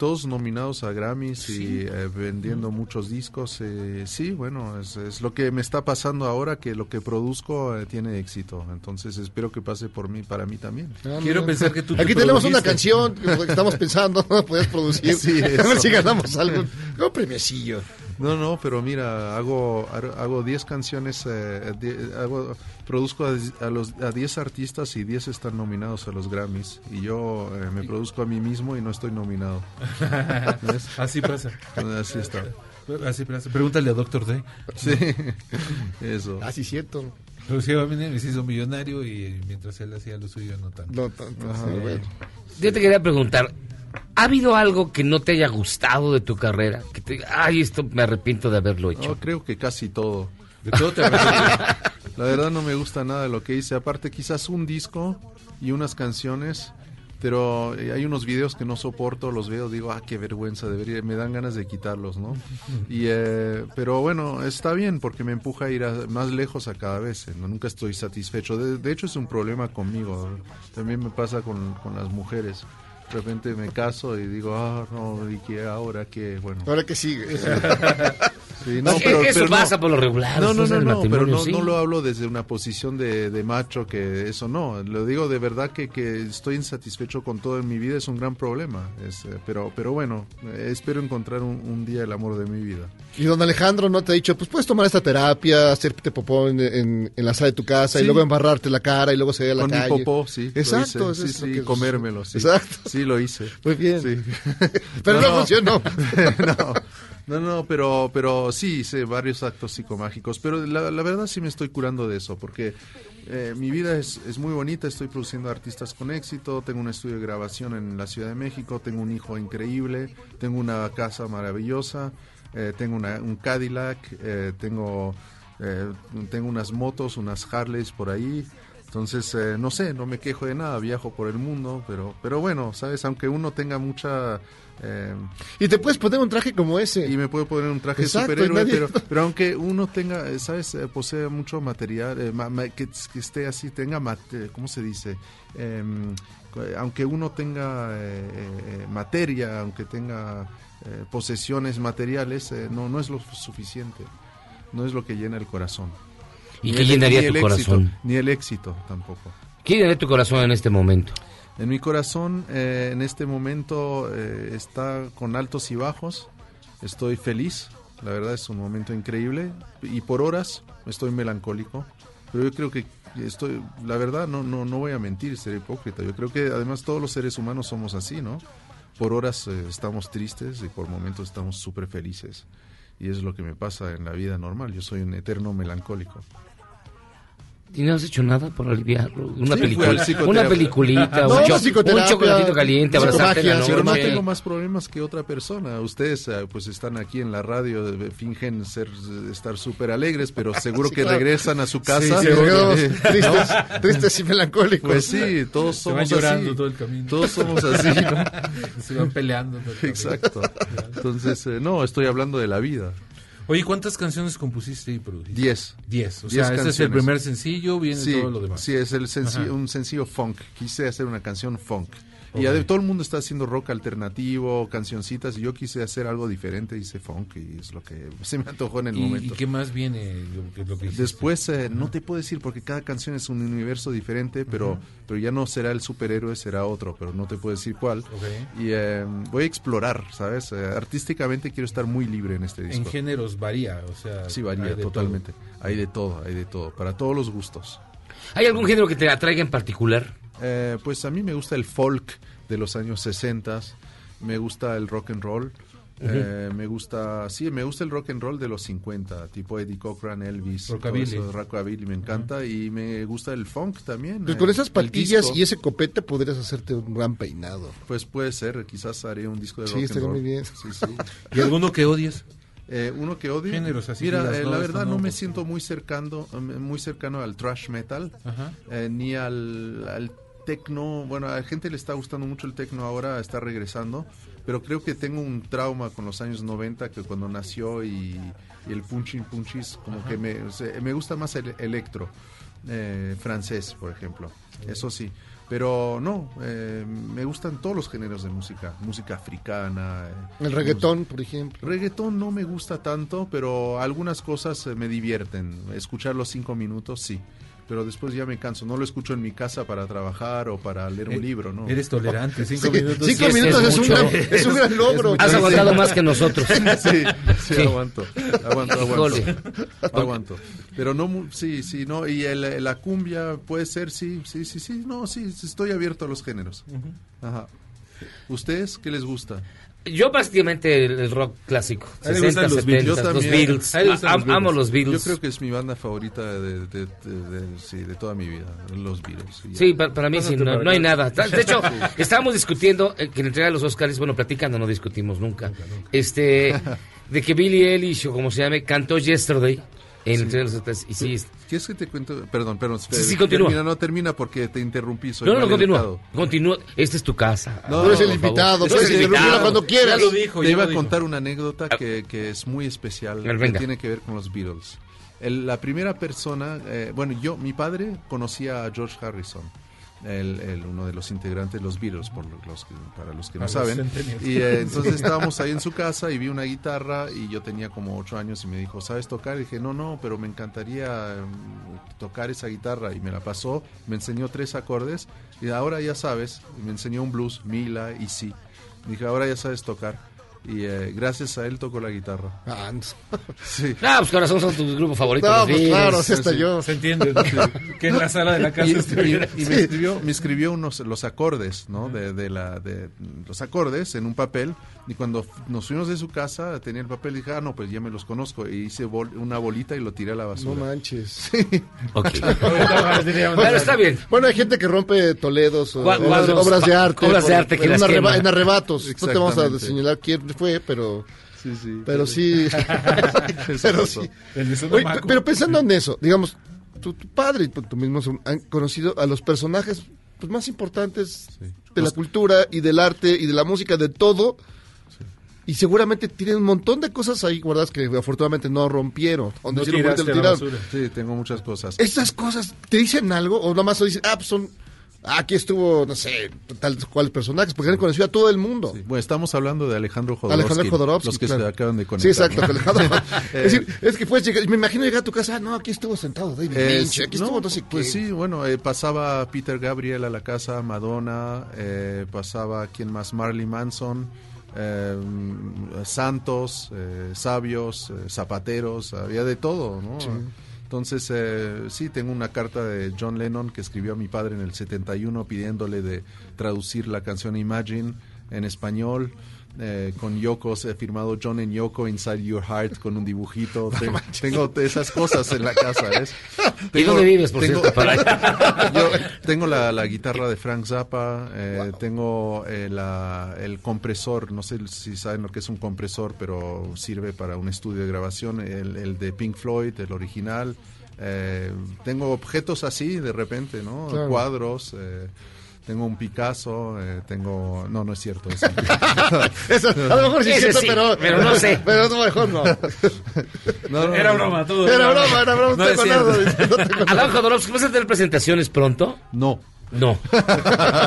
Todos nominados a Grammys y eh, vendiendo muchos discos. eh, sí, bueno, es, es lo que me está pasando ahora, que lo que produzco eh, tiene éxito. Entonces espero que pase por mí, para mí también. Ah, Quiero mira. pensar que tú te Aquí tenemos una canción que estamos pensando, ¿no? Puedes producir. Sí, a ver si ganamos algo. Un premiecillo. No, no, pero mira, hago hago 10 canciones, eh, die- hago, produzco a, a los a 10 artistas y 10 están nominados a los Grammys y yo eh, me produzco a mí mismo y no estoy nominado. ¿Ves? Así pasa. Así está. Así pasa. Pregúntale a Doctor D. Sí, eso. Ah, sí, cierto. Pero sí, me hizo millonario y mientras él hacía lo suyo no tanto. No tanto, Ajá, sí, bueno. Yo te quería preguntar, ¿ha habido algo que no te haya gustado de tu carrera? Que te, ay, esto me arrepiento de haberlo hecho. No, creo que casi todo. De todo te. La verdad no me gusta nada de lo que hice. Aparte, quizás un disco y unas canciones, pero eh, hay unos videos que no soporto, los veo, digo, ah, qué vergüenza, debería, me dan ganas de quitarlos, ¿no? Y, eh, pero bueno, está bien porque me empuja a ir a- más lejos a cada vez. ¿no? Nunca estoy satisfecho. De, de hecho, es un problema conmigo. También me pasa con, con las mujeres. De repente me caso y digo, ah, no, y que ahora que, bueno. Ahora que sigue. Sí, no, Es que pero, eso pero no. pasa por lo regular, No, no, no, no, pero no, sí. no lo hablo desde una posición de, de macho, que eso no. Lo digo de verdad que, que estoy insatisfecho con todo en mi vida, es un gran problema. Es, eh, pero, pero bueno, eh, espero encontrar un, un día el amor de mi vida. Y don Alejandro no te ha dicho, pues puedes tomar esta terapia, hacerte popó en, en- en la sala de tu casa y luego embarrarte la cara y luego salir a la Con calle. mi popó, sí. Exacto. hice. eso Sí, sí, que- comérmelo, sí. Exacto. Sí, lo hice. Muy bien. Sí. Pero no funcionó. no, no, no, pero, pero sí hice varios actos psicomágicos. Pero la, la verdad sí me estoy curando de eso, porque eh, mi vida es, es muy bonita. Estoy produciendo artistas con éxito. Tengo un estudio de grabación en la Ciudad de México. Tengo un hijo increíble. Tengo una casa maravillosa. eh, tengo una- un Cadillac. eh, tengo, eh, tengo unas motos, unas Harleys por ahí. Entonces, eh, no sé, no me quejo de nada, viajo por el mundo, pero, pero bueno, ¿sabes? Aunque uno tenga mucha... eh, Y te puedes poner un traje como ese. y me puedo poner un traje Exacto, superhéroe, nadie- pero, pero aunque uno tenga, eh, ¿sabes? Eh, posea mucho material, eh, ma- ma- que, que esté así, tenga, mate- ¿cómo se dice? Em, aunque uno tenga eh, eh, materia, aunque tenga eh, posesiones materiales, eh, no, no es lo suficiente. No es lo que llena el corazón. ¿Y Ni qué el- llenaría el tu éxito, corazón? Ni el éxito tampoco. ¿Qué llenaría tu corazón en este momento? En mi corazón, eh, en este momento, eh, está con altos y bajos. Estoy feliz. La verdad es un momento increíble. Y por horas estoy melancólico. Pero yo creo que estoy, la verdad, no, no, no voy a mentir, ser hipócrita. Yo creo que además todos los seres humanos somos así, ¿no? Por horas eh, estamos tristes y por momentos estamos súper felices. Y es lo que me pasa en la vida normal. Yo soy un eterno melancólico. ¿Y no has hecho nada por aliviarlo? Una Sí, película, una peliculita, No, un, cho- psicoterapia, un chocolatito caliente, abrazarte la Pero no noche. tengo más problemas que otra persona. Ustedes eh, pues están aquí en la radio, eh, fingen ser estar súper alegres, pero seguro Sí, que claro. regresan a su casa. sí, eh, tristes, ¿no? tristes y melancólicos. Pues sí, todos Se somos llorando así. todo el camino. Todos somos así, ¿no? Se van peleando todo el camino. Exacto. Entonces, eh, no, estoy hablando de la vida. Oye, ¿cuántas canciones compusiste y produjiste? Diez. Diez. O Diez sea, este es el primer sencillo, viene sí, todo lo demás. Sí, es el senci- Ajá. un sencillo funk. Quise hacer una canción funk. Y Ok. ade- todo el mundo está haciendo rock alternativo, cancioncitas, y yo quise hacer algo diferente, hice funk, y es lo que se me antojó en el ¿Y, momento. ¿Y qué más viene? Lo que, lo que hiciste? Después, eh, no te puedo decir porque cada canción es un universo diferente, pero, pero ya no será el superhéroe, será otro, pero no te puedo decir cuál. Y eh, voy a explorar, ¿sabes? Eh, artísticamente quiero estar muy libre en este disco. En géneros varía, o sea... Sí, varía hay de totalmente. Hay de todo, hay de todo, para todos los gustos. ¿Hay algún género que te atraiga en particular? Eh, pues a mí me gusta el folk de los años 60, me gusta el rock and roll, eh, me gusta, sí, me gusta el rock and roll de los 50, tipo Eddie Cochran, Elvis, todo Rockabilly. eso, rockabilly, me encanta y me gusta el funk también. Pues eh, con esas patillas y ese copete podrías hacerte un gran peinado. Pues puede ser, quizás haré un disco de Sí, rock and estaría roll. muy bien. Sí, sí. ¿Y alguno que odies? Eh, uno que odie. Géneros así Mira, eh, la verdad no, me siento muy cercano, eh, muy cercano al thrash metal, Ajá. eh, ni al, al tecno. Bueno, a la gente le está gustando mucho el tecno ahora, está regresando, pero creo que tengo un trauma con los años 90 que cuando nació y, y el punchin punchis, como Ajá. que me, o sea, me gusta más el electro eh, francés, por ejemplo. Eso sí. Pero no, eh, me gustan todos los géneros de música, música africana. eh, El reggaetón, por ejemplo. Reggaetón no me gusta tanto, pero algunas cosas eh, me divierten. Escuchar los cinco minutos, sí. Pero después ya me canso. No lo escucho en mi casa para trabajar o para leer un Eh, libro, ¿no? eres tolerante, cinco Sí, minutos. Cinco Sí, minutos es es, un mucho. gran, es un gran logro. Has aguantado más que nosotros. Sí, sí, Sí. aguanto. Aguanto, aguanto. Aguanto. Pero no, mu- sí, sí, no. Y el- la cumbia puede ser, sí, sí, sí, sí. No, sí, sí, estoy abierto a los géneros. Ajá. ¿Ustedes qué les gusta? Yo prácticamente el, el rock clásico. A él 60, le gustan los Beatles. 70, Yo los también. Beatles. A le los Beatles. amo los Beatles. Yo creo que es mi banda favorita de, de- de- de- sí, de toda mi vida, los Beatles. Y- Sí, pa- para, mí sí, no, para no hay nada. De hecho, Sí. estábamos discutiendo eh, que en la entrega de los Oscars, bueno, platicando, no discutimos nunca, este, de que Billie Eilish, o como se llame, cantó Yesterday en la entrega de los. Y sí, es- ¿Quieres que te cuente? Perdón, perdón. Sí, sí, continúa. Termina, no, termina porque te interrumpí. Soy no, no, no, continúa. Continúa. Esta es tu casa. No, tú eres el invitado, puedes interrumpirla cuando quieras. Ya lo dijo, Te iba a dijo. contar una anécdota que, que es muy especial, ver, que tiene que ver con los Beatles. El- la primera persona, eh, bueno, yo, mi padre conocía a George Harrison, el, el- uno de los integrantes los Beatles, por lo- los que- para los que no saben. Y eh, entonces estábamos ahí en su casa y vi una guitarra y yo tenía como ocho años y me dijo, ¿sabes tocar? Y dije, no, no, pero me encantaría mm, tocar esa guitarra. Y me la pasó, me enseñó tres acordes y ahora ya sabes, y me enseñó un blues, Mila y sí. Dije, ahora ya sabes tocar. Y eh, gracias a él tocó la guitarra. Ah, Sí. Ah, pues Corazón son tu grupo favorito. No, pues claro, así está yo. Se entiende, ¿no? Que en la sala de la casa y, estuviera. y- y me escribió, me escribió unos los acordes, ¿no? De, de la de los acordes en un papel y cuando nos fuimos de su casa tenía el papel y dije, "Ah, no, pues ya me los conozco." Y hice bol- una bolita y lo tiré a la No basura. manches. Ok. Pero está bien. Bueno, hay gente que rompe Toledos, o obras, de arte. obras de arte que en, las un arreba- quema. en arrebatos. No te vamos a señalar quién fue, pero... Sí, sí. Pero sí. pero sí. Oye, pero pensando en eso, digamos, tu, tu padre y tú tú mismo son- han conocido a los personajes pues, más importantes de la cultura y del arte y de la música, de todo. Y seguramente tienen un montón de cosas ahí guardadas que afortunadamente no rompieron. O No tiraste lo la. Sí, tengo muchas cosas. ¿Estas cosas te dicen algo? ¿O nomás dicen, ah, pues son. Aquí estuvo, no sé, tal cuales personajes? Porque han conocido a todo el mundo. Bueno, estamos hablando de Alejandro Jodorowsky. Alejandro Jodorowsky. Los que claro. se acaban de Sí, conectar. exacto. ¿no? Alejandro. Eh, es decir, es que puedes llegar, me imagino llegar a tu casa, ah, no, aquí estuvo sentado David Eh, Lynch, sí, aquí no, estuvo no sé Pues qué. sí, bueno, eh, pasaba Peter Gabriel a la casa, Madonna, eh, pasaba, ¿quién más? Marley Manson, eh, Santos, eh, Sabios, eh, Zapateros, había de todo, ¿no? Sí. Entonces, eh, sí, tengo una carta de John Lennon que escribió a mi padre en el 71 pidiéndole de traducir la canción Imagine en español. Eh, con Yoko, eh, firmado John en Yoko, Inside Your Heart, con un dibujito. Tengo, tengo esas cosas en la casa, ¿ves? ¿Y dónde vives, por tengo- cierto? Yo tengo la, la guitarra de Frank Zappa, eh, tengo eh, la- el compresor, no sé si saben lo que es un compresor, pero sirve para un estudio de grabación, el, el de Pink Floyd, el original. Eh, tengo objetos así de repente, ¿no? Claro. Cuadros. Tengo un Picasso, eh, tengo... No, no es cierto. eso. Eso, a lo mejor sí es cierto, sí, pero, pero no sé. Pero no, mejor no. No, no, Era no. broma, todo. Era broma, era broma. No No es tengo cierto. nada. No tengo nada. Adán Jodorowsky, ¿vas a tener presentaciones pronto? No. No.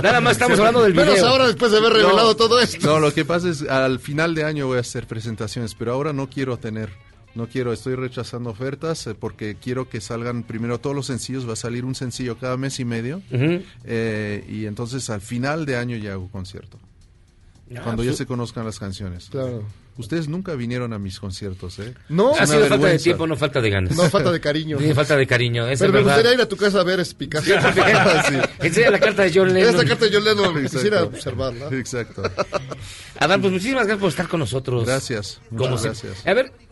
Nada más estamos hablando del Menos video. ahora después de haber revelado todo esto. No, lo que pasa es al final de año voy a hacer presentaciones, pero ahora no quiero tener, no quiero, estoy rechazando ofertas eh, porque quiero que salgan primero todos los sencillos, va a salir un sencillo cada mes y medio eh, y entonces al final de año ya hago concierto. Cuando ya se conozcan las canciones. Claro. Ustedes nunca vinieron a mis conciertos, ¿eh? No, Ha sido falta de tiempo, no falta de ganas. no, falta de cariño. Sí, falta de cariño. Esa Pero me verdad. gustaría ir a tu casa a ver Picasso. Sí. Enseña la carta de John Lennon. Esta carta yo Lennon Exacto. quisiera observarla. Exacto. Adán, pues muchísimas gracias por estar con nosotros. Gracias. Como gracias. A ver, ¿y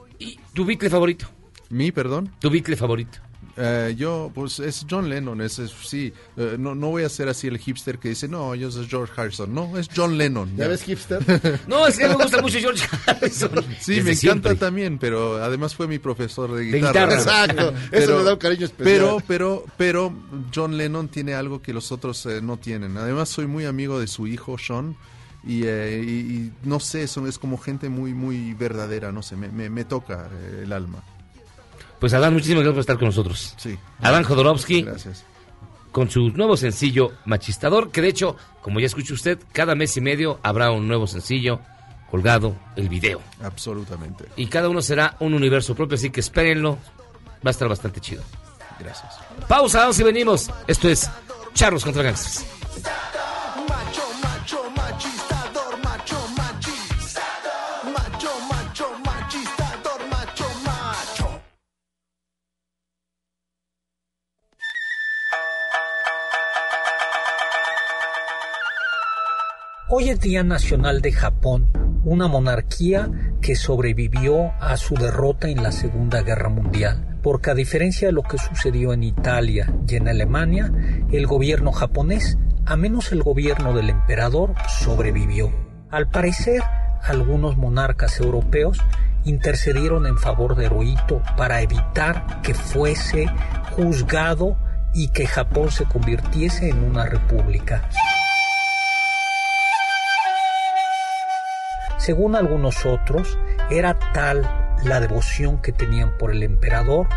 tu Beatle favorito? ¿Mi, perdón? Tu Beatle favorito. Eh, yo, pues es John Lennon, es, es- sí, eh, no, no voy a ser así el hipster que dice, no, yo soy George Harrison, no, es John Lennon. ¿Ya ya. ves, hipster? No, es que me gusta mucho George Harrison. Sí, Desde me encanta siempre. también, pero además fue mi profesor de De guitarra. guitarra. Exacto. Eso le da un cariño especial. Pero, pero, pero John Lennon tiene algo que los otros eh, no tienen. Además, soy muy amigo de su hijo, Sean. Y, eh, y- y no sé, son, es como gente muy, muy verdadera, no sé, me, me, me toca eh, el alma. Pues Adán, muchísimas gracias por estar con nosotros. Sí. Adán Jodorowsky, Gracias. con su nuevo sencillo Machistador, que de hecho, como ya escuchó usted, cada mes y medio habrá un nuevo sencillo colgado, el video. Absolutamente. Y cada uno será un universo propio, así que espérenlo. Va a estar bastante chido. Gracias. Pausa, vamos y venimos. Esto es Charros contra Gangsters. Hoy es Día Nacional de Japón, una monarquía que sobrevivió a su derrota en la Segunda Guerra Mundial, porque a diferencia de lo que sucedió en Italia y en Alemania, el gobierno japonés, a menos el gobierno del emperador, sobrevivió. Al parecer, algunos monarcas europeos intercedieron en favor de Hirohito para evitar que fuese juzgado y que Japón se convirtiese en una república. Según algunos otros, era tal la devoción que tenían por el emperador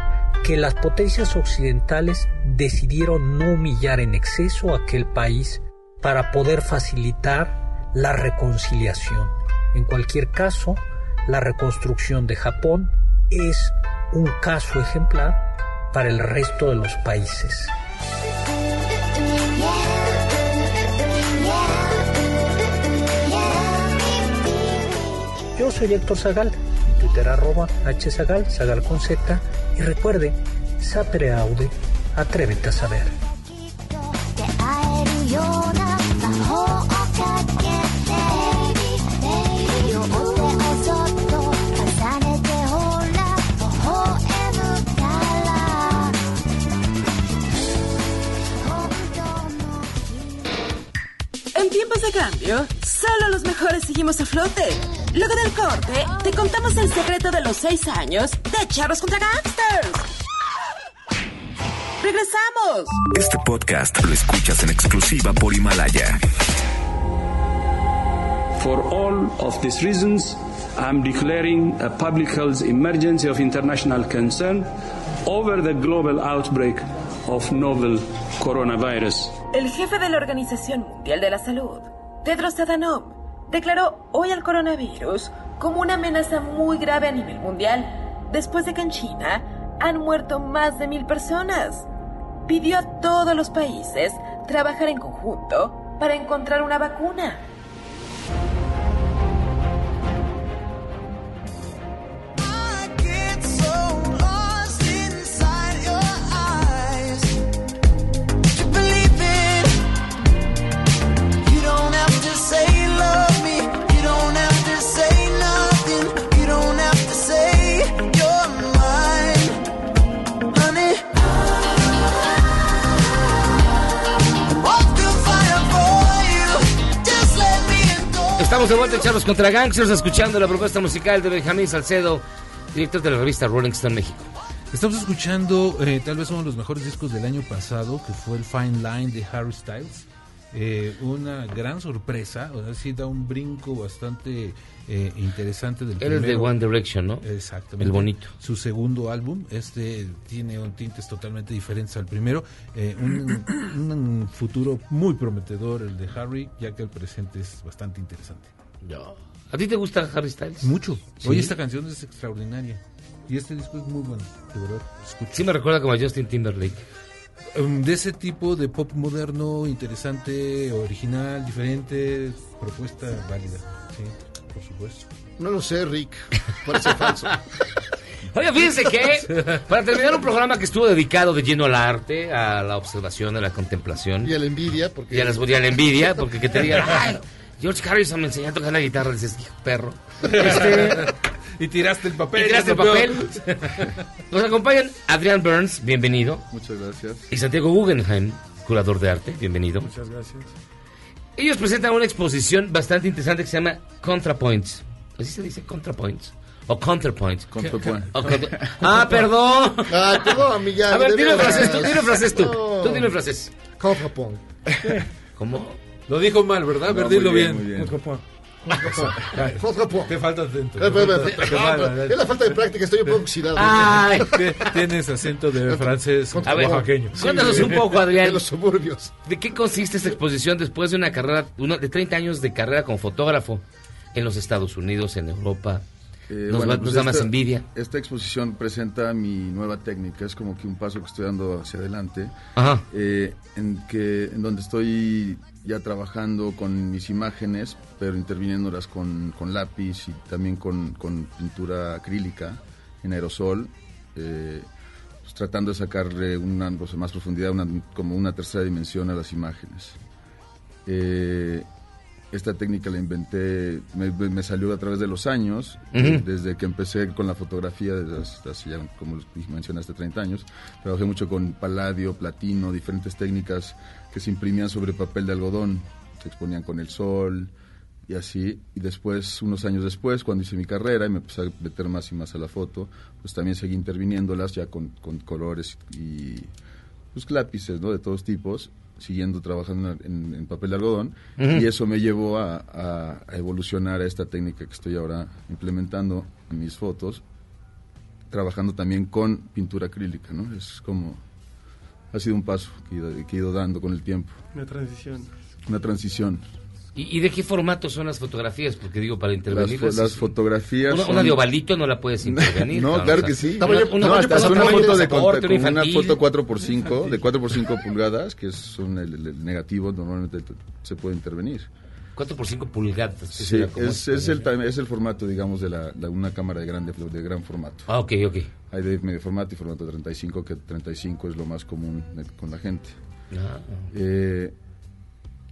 que las potencias occidentales decidieron no humillar en exceso a aquel país para poder facilitar la reconciliación. En cualquier caso, la reconstrucción de Japón es un caso ejemplar para el resto de los países. soy Héctor Zagal, mi Twitter arroba hzagal, zagal con z, y recuerde, sapere aude, atrévete a saber. En tiempos de cambio, solo los mejores seguimos a flote. Luego del corte, te contamos el secreto de los seis años de Charros contra Gangsters. ¡Regresamos! Este podcast lo escuchas en exclusiva por Himalaya. For all of these reasons, I'm declaring a public health emergency of international concern over the global outbreak of novel coronavirus. El jefe de la Organización Mundial de la Salud, Tedros Adhanom, declaró hoy al coronavirus como una amenaza muy grave a nivel mundial, después de que en China han muerto más de mil personas. Pidió a todos los países trabajar en conjunto para encontrar una vacuna. Estamos de vuelta en Charlos contra Gangsters, escuchando la propuesta musical de Benjamín Salcedo, director de la revista Rolling Stone México. Estamos escuchando eh, tal vez uno de los mejores discos del año pasado, que fue el Fine Line de Harry Styles. Eh, una gran sorpresa, o sea, sí da un brinco bastante eh, interesante del Él es de. One Direction, ¿no? Exactamente. El bonito. Su segundo álbum, este tiene un tintes totalmente diferentes al primero. Eh, un, un futuro muy prometedor el de Harry, ya que el presente es bastante interesante. ¿A ti te gusta Harry Styles? Mucho. Sí. Oye, esta canción es extraordinaria. Y este disco es muy bueno, de verdad. Escucha. Sí me recuerda como a Justin Timberlake. Um, de ese tipo de pop moderno, interesante, original, diferente, propuesta válida. Sí, por supuesto. No lo sé, Rick. Parece falso. Oye, fíjense que para terminar un programa que estuvo dedicado de lleno al arte, a la observación, a la contemplación Y a la envidia, porque. y a, las, y a la envidia, porque que te digan, ay, George Harrison me enseñó a tocar la guitarra, dices, hijo perro. Este, y tiraste el y papel. tiraste el papel. Nos acompañan Adrián Burns, bienvenido. Muchas gracias. Y Santiago Guggenheim, curador de arte, bienvenido. Muchas gracias. Ellos presentan una exposición bastante interesante que se llama ContraPoints. ¿Así se dice ContraPoints? O Counterpoints. Contra- Ah, perdón. Ah, todo a mí ya. A ver, veras. frases tú, dime frases tú. No. Tú dime frases. Contrapoint. ¿Cómo? Lo dijo mal, ¿verdad? No, bien, bien. muy bien. Te falta acento. Es la falta de práctica, estoy un poco oxidado. Ay. Tienes acento de francés A ver, oaxaqueño. cuéntanos un poco, Adrián. De los suburbios. ¿De qué consiste esta exposición después de una carrera, uno, de 30 años de carrera como fotógrafo en los Estados Unidos, en Europa, Eh, nos, va- pues nos da más esta- envidia. Esta exposición presenta mi nueva técnica, es como que un paso que estoy dando hacia adelante, Ajá. eh, en, que, en donde estoy ya trabajando con mis imágenes, pero interviniéndolas con, con lápiz y también con, con pintura acrílica en aerosol, eh, pues tratando de sacarle una o sea, más profundidad, una- como una tercera dimensión a las imágenes. Eh, esta técnica la inventé, me, me salió a través de los años, Ujú. desde que empecé con la fotografía, desde hace ya, como mencionaste, 30 años. Trabajé mucho con paladio, platino, diferentes técnicas que se imprimían sobre papel de algodón, se exponían con el sol y así. Y después, unos años después, cuando hice mi carrera y me empecé a meter más y más a la foto, pues también seguí interviniéndolas ya con, con colores y pues, lápices, ¿no? De todos tipos, siguiendo trabajando en, en papel de algodón. Ujú. Y eso me llevó a, a- a evolucionar a esta técnica que estoy ahora implementando en mis fotos, trabajando también con pintura acrílica, ¿no? Es como... Ha sido un paso que he ido, que he ido dando con el tiempo. Una transición. Una transición. ¿Y, y de qué formato son las fotografías? Porque digo, para intervenir... Las fo- las fotografías Una, son- una de ovalito no la puedes intervenir. No, claro o que sea, sí. Una, una- no, hasta es una tamaño foto de una foto 4x5, de 4x5 pulgadas, que es un, el, el- el negativo, normalmente se puede intervenir. 4 por 5 pulgadas. ¿qué Sí, será? ¿Cómo es, es, el, es el formato, digamos, de la, la- una cámara de, grande, de gran formato. Ah, ok, ok. Hay de medio formato y formato 35, que 35 es lo más común con la gente. Ah, Eh,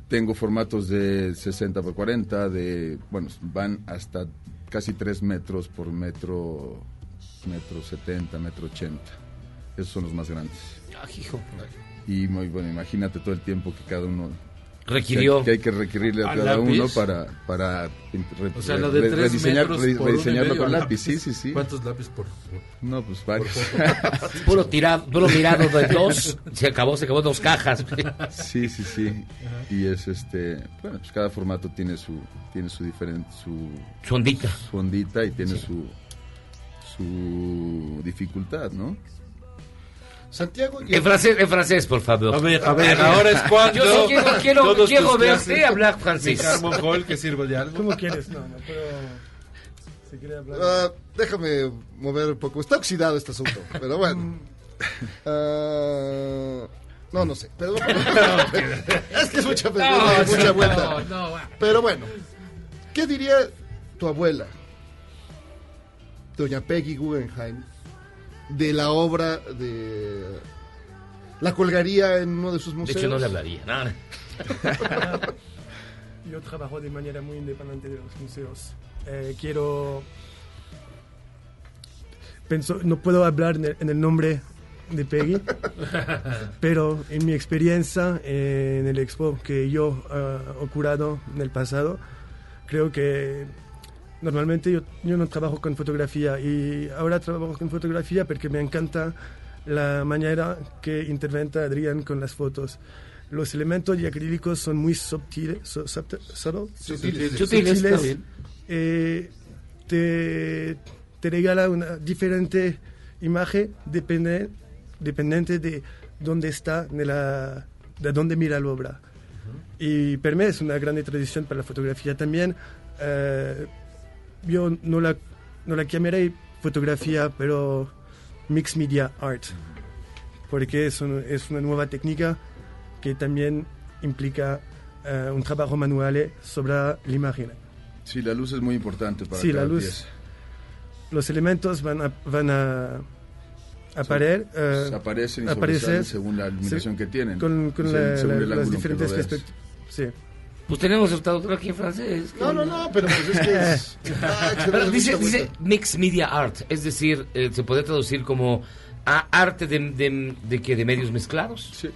tengo formatos de 60 por 40, de, bueno, van hasta casi 3 metros por metro, metro 70, metro 80. Esos son los más grandes. Ah, hijo. Y muy bueno, imagínate todo el tiempo que cada uno Requirió. que hay que requerirle a ¿A cada lápiz? uno para para re- O sea, de rediseñar- rediseñarlo con lápiz. Sí, sí, sí. ¿Cuántos lápices por...? No, pues varios. Puro tirado, puro mirado de dos. Se acabó, se acabó dos cajas. Sí, sí, sí. Y es este, bueno, pues cada formato tiene su tiene su diferente su Su ondita. su ondita y tiene Sí. su su dificultad, ¿no? Santiago y En francés, en francés, por favor. A ver, a ver, ahora es cuando... Yo sí quiero, quiero, todos quiero tus verte hablar francés. Que sirvo de algo. ¿Cómo quieres? No, no puedo. Si quiere hablar. Ah, déjame mover un poco. Está oxidado este asunto, pero bueno. Ah, no, no sé. Pero, es que es mucha, No, mucha no, vuelta. no, pero bueno, ¿qué diría tu abuela, doña Peggy Guggenheim, de la obra de... ¿La colgaría en uno de sus De museos? hecho, no le hablaría. No, no. Yo trabajo de manera muy independiente de los museos. Eh, quiero. Penso, no puedo hablar en el, en el nombre de Peggy, pero en mi experiencia eh, en el expo que yo he curado en el pasado, creo que normalmente yo, yo no trabajo con fotografía y ahora trabajo con fotografía porque me encanta la manera que interventa Adrián con las fotos. Los elementos y acrílicos son muy subtiles, su- subti- subtle, Sutiles. Sutiles, bien. eh, te, te regala una diferente imagen depende, dependiente de dónde está, de, la, de dónde mira la obra. Y para mí es una gran tradición para la fotografía también. eh, yo no la, no la llamaré fotografía, pero mixed media art, porque es, un- es una nueva técnica que también implica eh, un trabajo manual sobre la imagen. Sí, la luz es muy importante para Sí, la luz. pieza. Los elementos van a, van a aparecer, eh, Se aparecen y aparecer sobresalen según la iluminación sí, que tienen. Con, la- la- las diferentes perspectivas. Sí. Pues tenemos el traductor aquí en francés. No, no, no, pero pues es que es... Ah, Pero dice, dice mixed media art, es decir, eh, se puede traducir como a arte de, de, de, que de medios mezclados. Sí.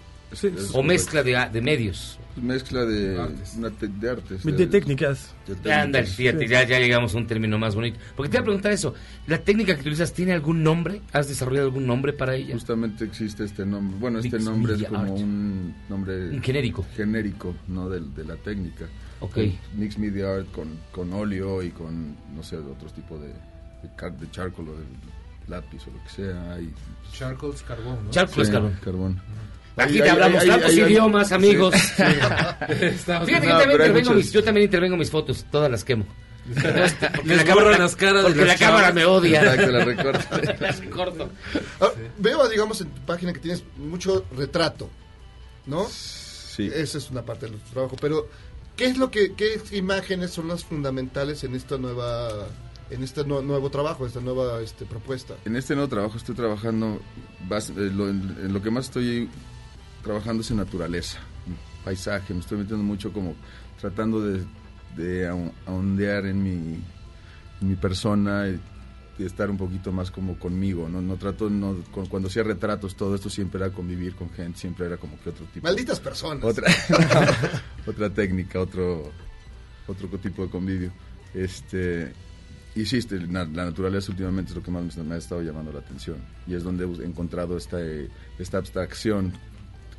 Es o mezcla de, de medios. Mezcla de una te- de artes. De técnicas. de Ya, Anda, técnicas. fíjate, ya, ya llegamos a un término más bonito. Porque te iba a preguntar eso, ¿la técnica que utilizas tiene algún nombre? ¿Has desarrollado algún nombre para ella? Justamente existe este nombre. Bueno, este Mixed nombre es como art. un nombre Un genérico. genérico, no de, de la técnica. Ok. Mix Media Art con, con óleo y con, no sé, otros tipos de, de, car- de charcoal o de lápiz o lo que sea. Hay, Charcoal es carbón, ¿no? Charcoal es Sí, carbón. carbón. Aquí te hablamos ahí- tantos idiomas, amigos. Fíjate que No, yo, también intervengo mis, yo también intervengo mis fotos, todas las quemo. Porque la cámara- las caras Porque la cámara me odia. Exacto, la recorto. Ah, Veo, digamos, en tu página que tienes mucho retrato, ¿no? Sí. Esa es una parte de tu trabajo. Pero, ¿qué es lo que, qué imágenes son las fundamentales en esta nueva, en este nue- nuevo trabajo, esta nueva este, propuesta? En este nuevo trabajo estoy trabajando, bas- eh, lo, en, en lo que más estoy trabajando es en naturaleza, paisaje, me estoy metiendo mucho como tratando de, de ahon- ahondear en mi, en mi persona y, estar un poquito más como conmigo, no, no trato, no, cu- cuando hacía retratos todo esto siempre era convivir con gente, siempre era como que otro tipo. Malditas personas. Otra, otra técnica, otro, otro tipo de convivio. Este, y sí, la naturaleza últimamente es lo que más me, me ha estado llamando la atención. Y es donde he encontrado esta, eh, esta abstracción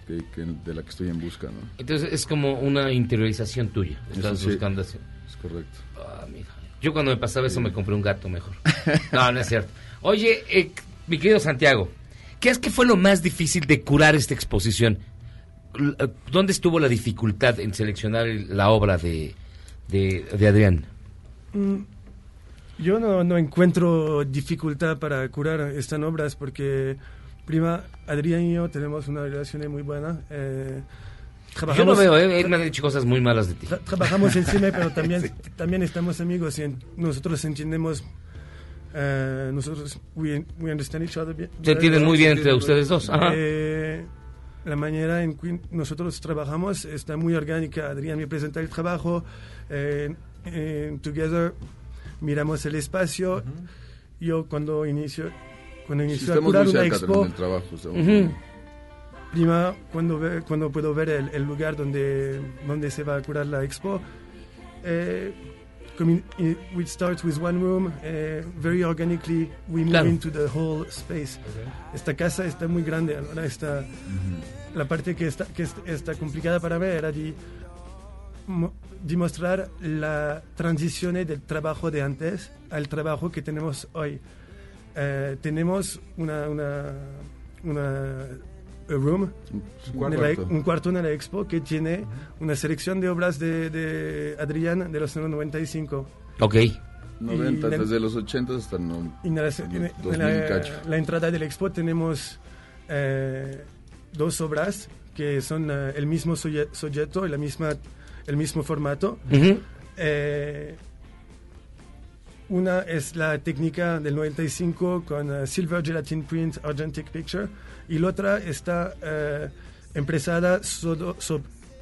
que- que- de la que estoy en busca. ¿no? Entonces es como una interiorización tuya. Estás sí, buscando así. Es correcto. Ah, mira. Yo cuando me pasaba eso me compré un gato mejor. No, no es cierto. Oye, eh, mi querido Santiago, ¿qué es que fue lo más difícil de curar esta exposición? Eh, ¿Dónde estuvo la dificultad en seleccionar el- la obra de, de, de Adrián? Mm, Yo no, no encuentro dificultad para curar estas obras porque, prima, Adrián y yo tenemos una relación muy buena. eh, Yo no veo, eh, él me ha dicho cosas muy malas de ti. Tra- trabajamos en cine, pero también, también estamos amigos y en- nosotros entendemos. eh, nosotros, we, we understand each other bien. Se entienden muy bien entre ustedes dos, ajá. Eh, la manera en que nosotros trabajamos está muy orgánica. Adrián me presenta el trabajo. eh, Together miramos el espacio. Yo cuando inicio, cuando Sí, inicio a curar una expo, del trabajo. Ujú. muy- Prima, cuando, ve- cuando puedo ver el, el lugar donde, donde se va a curar la expo, eh, we start with one room, eh, very organically we move Claro. into the whole space. Esta casa está muy grande, ahora está, la parte que está, que est- está complicada para ver era de, mo- de mostrar la transición del trabajo de antes al trabajo que tenemos hoy. Eh, tenemos una, una, una a room, Un la- cuarto. un cuarto en la expo que tiene una selección de obras de, de Adrián de los años 95. Ok. 90, Y la- desde los 80 hasta no, Y en la, los en- en 2000 la- la entrada del expo tenemos eh, dos obras que son eh, el mismo sujeto la misma, el mismo formato. Ujú. Eh, una es la técnica del 95 con eh, Silver Gelatin Print Argentic Picture y la otra está eh, empresada so-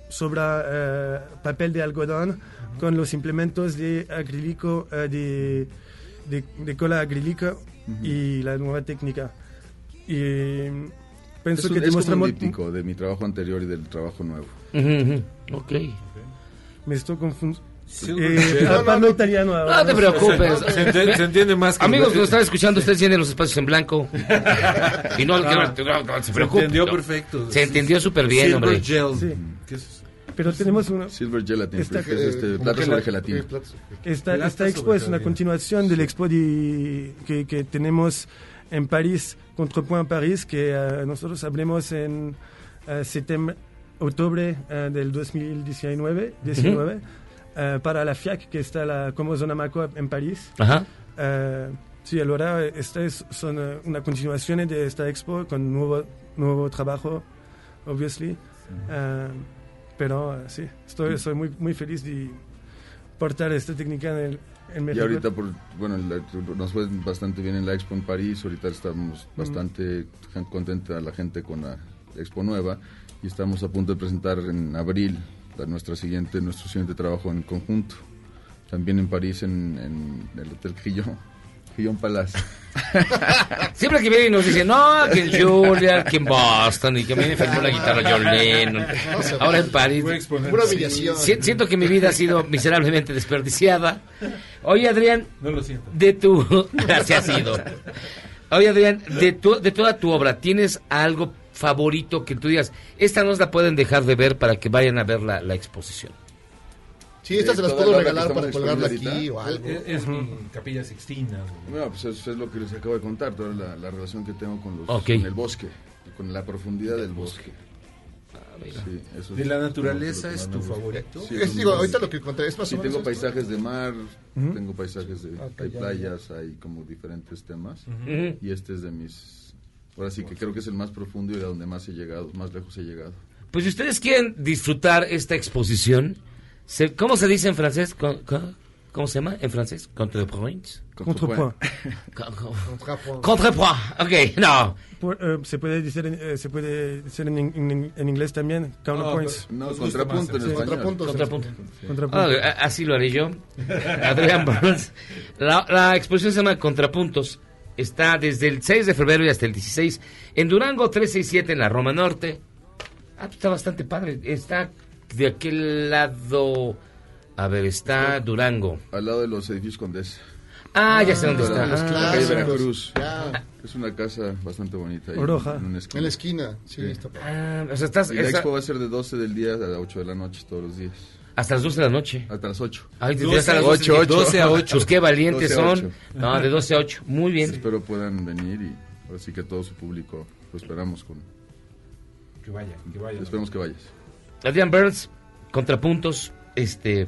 sobre eh, papel de algodón con los implementos de acrílico, de, de, de cola acrílica y la nueva técnica. Y pienso es, un- que es como un díptico de mi trabajo anterior y del trabajo nuevo. Ok. Me estoy confundiendo. Silver Eh, Gelatin. ah, parlo italiano ahora. No te preocupes. Se entiende- se entiende más que- Amigos que nos están escuchando, ustedes tienen los espacios en blanco. Y no, Ah, que no, no, no se se preocupen. entendió no. perfecto. Se entendió súper bien, Silver hombre. Gel. Sí. ¿Qué es? Pero tenemos una... Silver Gelatin, Esta- que es este, eh, plata como sobre gela- gelatina. eh, Esta, esta expo es una continuación del expo de- que, que tenemos en París, Contrepoint París, que eh, nosotros abrimos en eh, septiembre, octubre eh, del 2019, 19, eh, para la FIAC, que está la, como zona Maco en París. Ajá. Eh, sí, ahora esta es son eh, una continuación de esta expo con nuevo, nuevo trabajo, obviously. Eh, pero eh, sí, estoy, estoy muy, muy feliz de portar esta técnica en, el, en Y México. ahorita, por, bueno, la- nos fue bastante bien en la expo en París. Ahorita estamos bastante contenta la gente con la expo nueva y estamos a punto de presentar en abril nuestra siguiente, nuestro siguiente trabajo en conjunto. También en París, en, en el Hotel Gillon, Gillon Palace. Siempre que viene y nos dice, no, que en Julia, que en Boston, y que a mí me firmó la guitarra John Lennon. Ahora en París. Pura humillación. Si- Siento que mi vida ha sido miserablemente desperdiciada. Oye, Adrián, No lo siento. de tu... Así ha sido. Oye, Adrián, de, tu- de toda tu obra, ¿tienes algo favorito que tú digas, esta no la pueden dejar de ver para que vayan a ver la, la exposición? Sí, estas se las puedo la regalar para colgarla aquí o algo. Es, es mi capilla sixtina. Bueno, pues eso es lo que les acabo de contar, toda la, la relación que tengo con, los, con el bosque, con la profundidad del bosque. Sí, eso ¿De la naturaleza es tu favorito? Sí, Es, digo, ahorita lo que encontré es más Sí, o menos tengo esto. paisajes de mar, tengo paisajes de... Ah, hay ya, playas, hay como diferentes temas. Y este es de mis... Ahora sí que creo que es el más profundo y a donde más he llegado, más lejos he llegado. Pues si ustedes quieren disfrutar esta exposición, ¿cómo se dice en francés? ¿Cómo se llama en francés? Contrepoint. Contrepoint. Contrapoint. Contrepoint. Ok, no. Por- eh, se puede decir, en, eh, se puede decir en, en- en inglés también, counterpoints. No, gusta contrapunto más, en Sí. español. Contrapuntos. Contrapunto. Contrapunto. Ah, a- así lo haré yo. Adrián Burns. La, la exposición se llama Contrapuntos. Está desde el 6 de febrero y hasta el 16 en Durango 367 en la Roma Norte. Ah, pues está bastante padre. Está de aquel lado. A ver, está Durango. Al lado de los edificios Condés. Ah, ya sé dónde lado está. de Ah. la calle clásicos. Veracruz. Ya. Es una casa bastante bonita. ahí Oroja. En una esquina. En la esquina, sí, está padre. Ah, o sea, estás Y la esa- expo va a ser de 12 del día a las 8 de la noche todos los días. Hasta las 12 de la noche. Hasta las 8. Ay, desde 12 hasta las a 12, 8, 12 a 8. Pues qué valientes 12 a son. 8. No, de 12 a 8. Muy bien. Espero puedan venir y así que todo su público lo esperamos con... Que vaya, que vaya. Esperemos que vayas. Adrián Burns, Contrapuntos, este,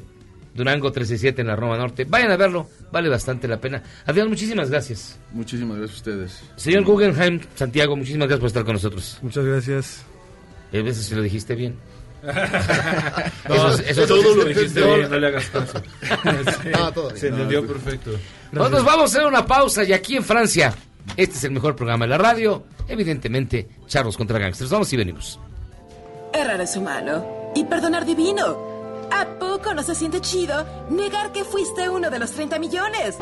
Durango 137 en la Roma Norte. Vayan a verlo, vale bastante la pena. Adrián, muchísimas gracias. Muchísimas gracias a ustedes. Señor Guggenheim, Santiago, muchísimas gracias por estar con nosotros. Muchas gracias. A veces si lo dijiste bien. No, Eso- eso- todo lo dijiste bien, no le hagas caso. Sí, Ah, todo bien. Se entendió perfecto. Nosotros vamos a hacer una pausa y aquí en Francia, este es el mejor programa de la radio, evidentemente, Charlos contra Gangsters. Vamos y venimos. Errar es humano y perdonar divino. ¿A poco no se siente chido negar que fuiste uno de los 30 millones?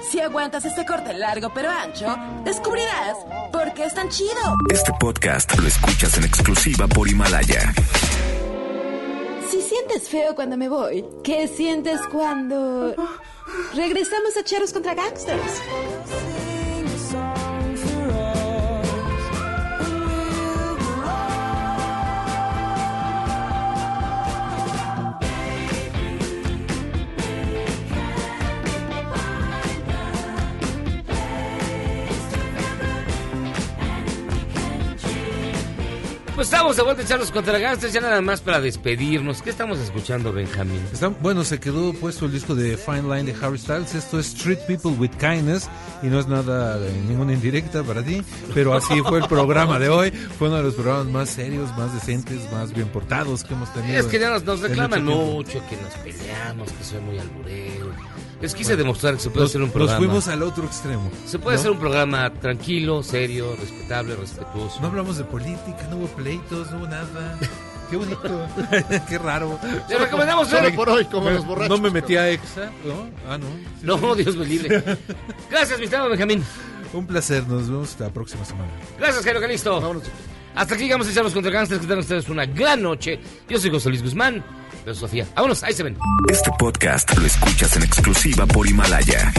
Si aguantas este corte largo pero ancho, descubrirás por qué es tan chido. Este podcast lo escuchas en exclusiva por Himalaya. Si sientes feo cuando me voy, ¿qué sientes cuando regresamos a Cheros contra Gangsters? Pues estamos de vuelta, Charlos contra Gangsters, ya nada más para despedirnos. ¿Qué estamos escuchando, Benjamín? Está- bueno, se quedó puesto el disco de Fine Line de Harry Styles. Esto es Treat People with Kindness y no es nada, eh, ninguna indirecta para ti, pero así fue el programa de hoy. Fue uno de los programas más serios, más decentes, más bien portados que hemos tenido. Es que ya nos, reclaman mucho, que nos peleamos, que soy muy alburero. Les quise demostrar que se puede Nos, hacer un nos programa. fuimos al otro extremo. Se puede ¿no? hacer un programa tranquilo, serio, respetable, respetuoso. No hablamos de política, no hubo pleitos, no hubo nada. Qué bonito. Qué raro. Le recomendamos Solo ver- por hoy, como los borrachos. No me metí a EXA, ¿no? Ah, no. Sí, No, sí. Dios me libre. Gracias, mi estimado Benjamín. Un placer, nos vemos la próxima semana. Gracias, Jairo Calisto. Vámonos. Hasta aquí llegamos a echarnos contra Gangsters. Que tengan ustedes una gran noche. Yo soy José Luis Guzmán. Soy Sofía. Vámonos, ahí se ven. Este podcast lo escuchas en exclusiva por Himalaya.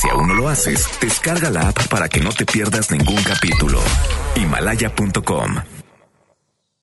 Si aún no lo haces, descarga la app para que no te pierdas ningún capítulo. Himalaya.com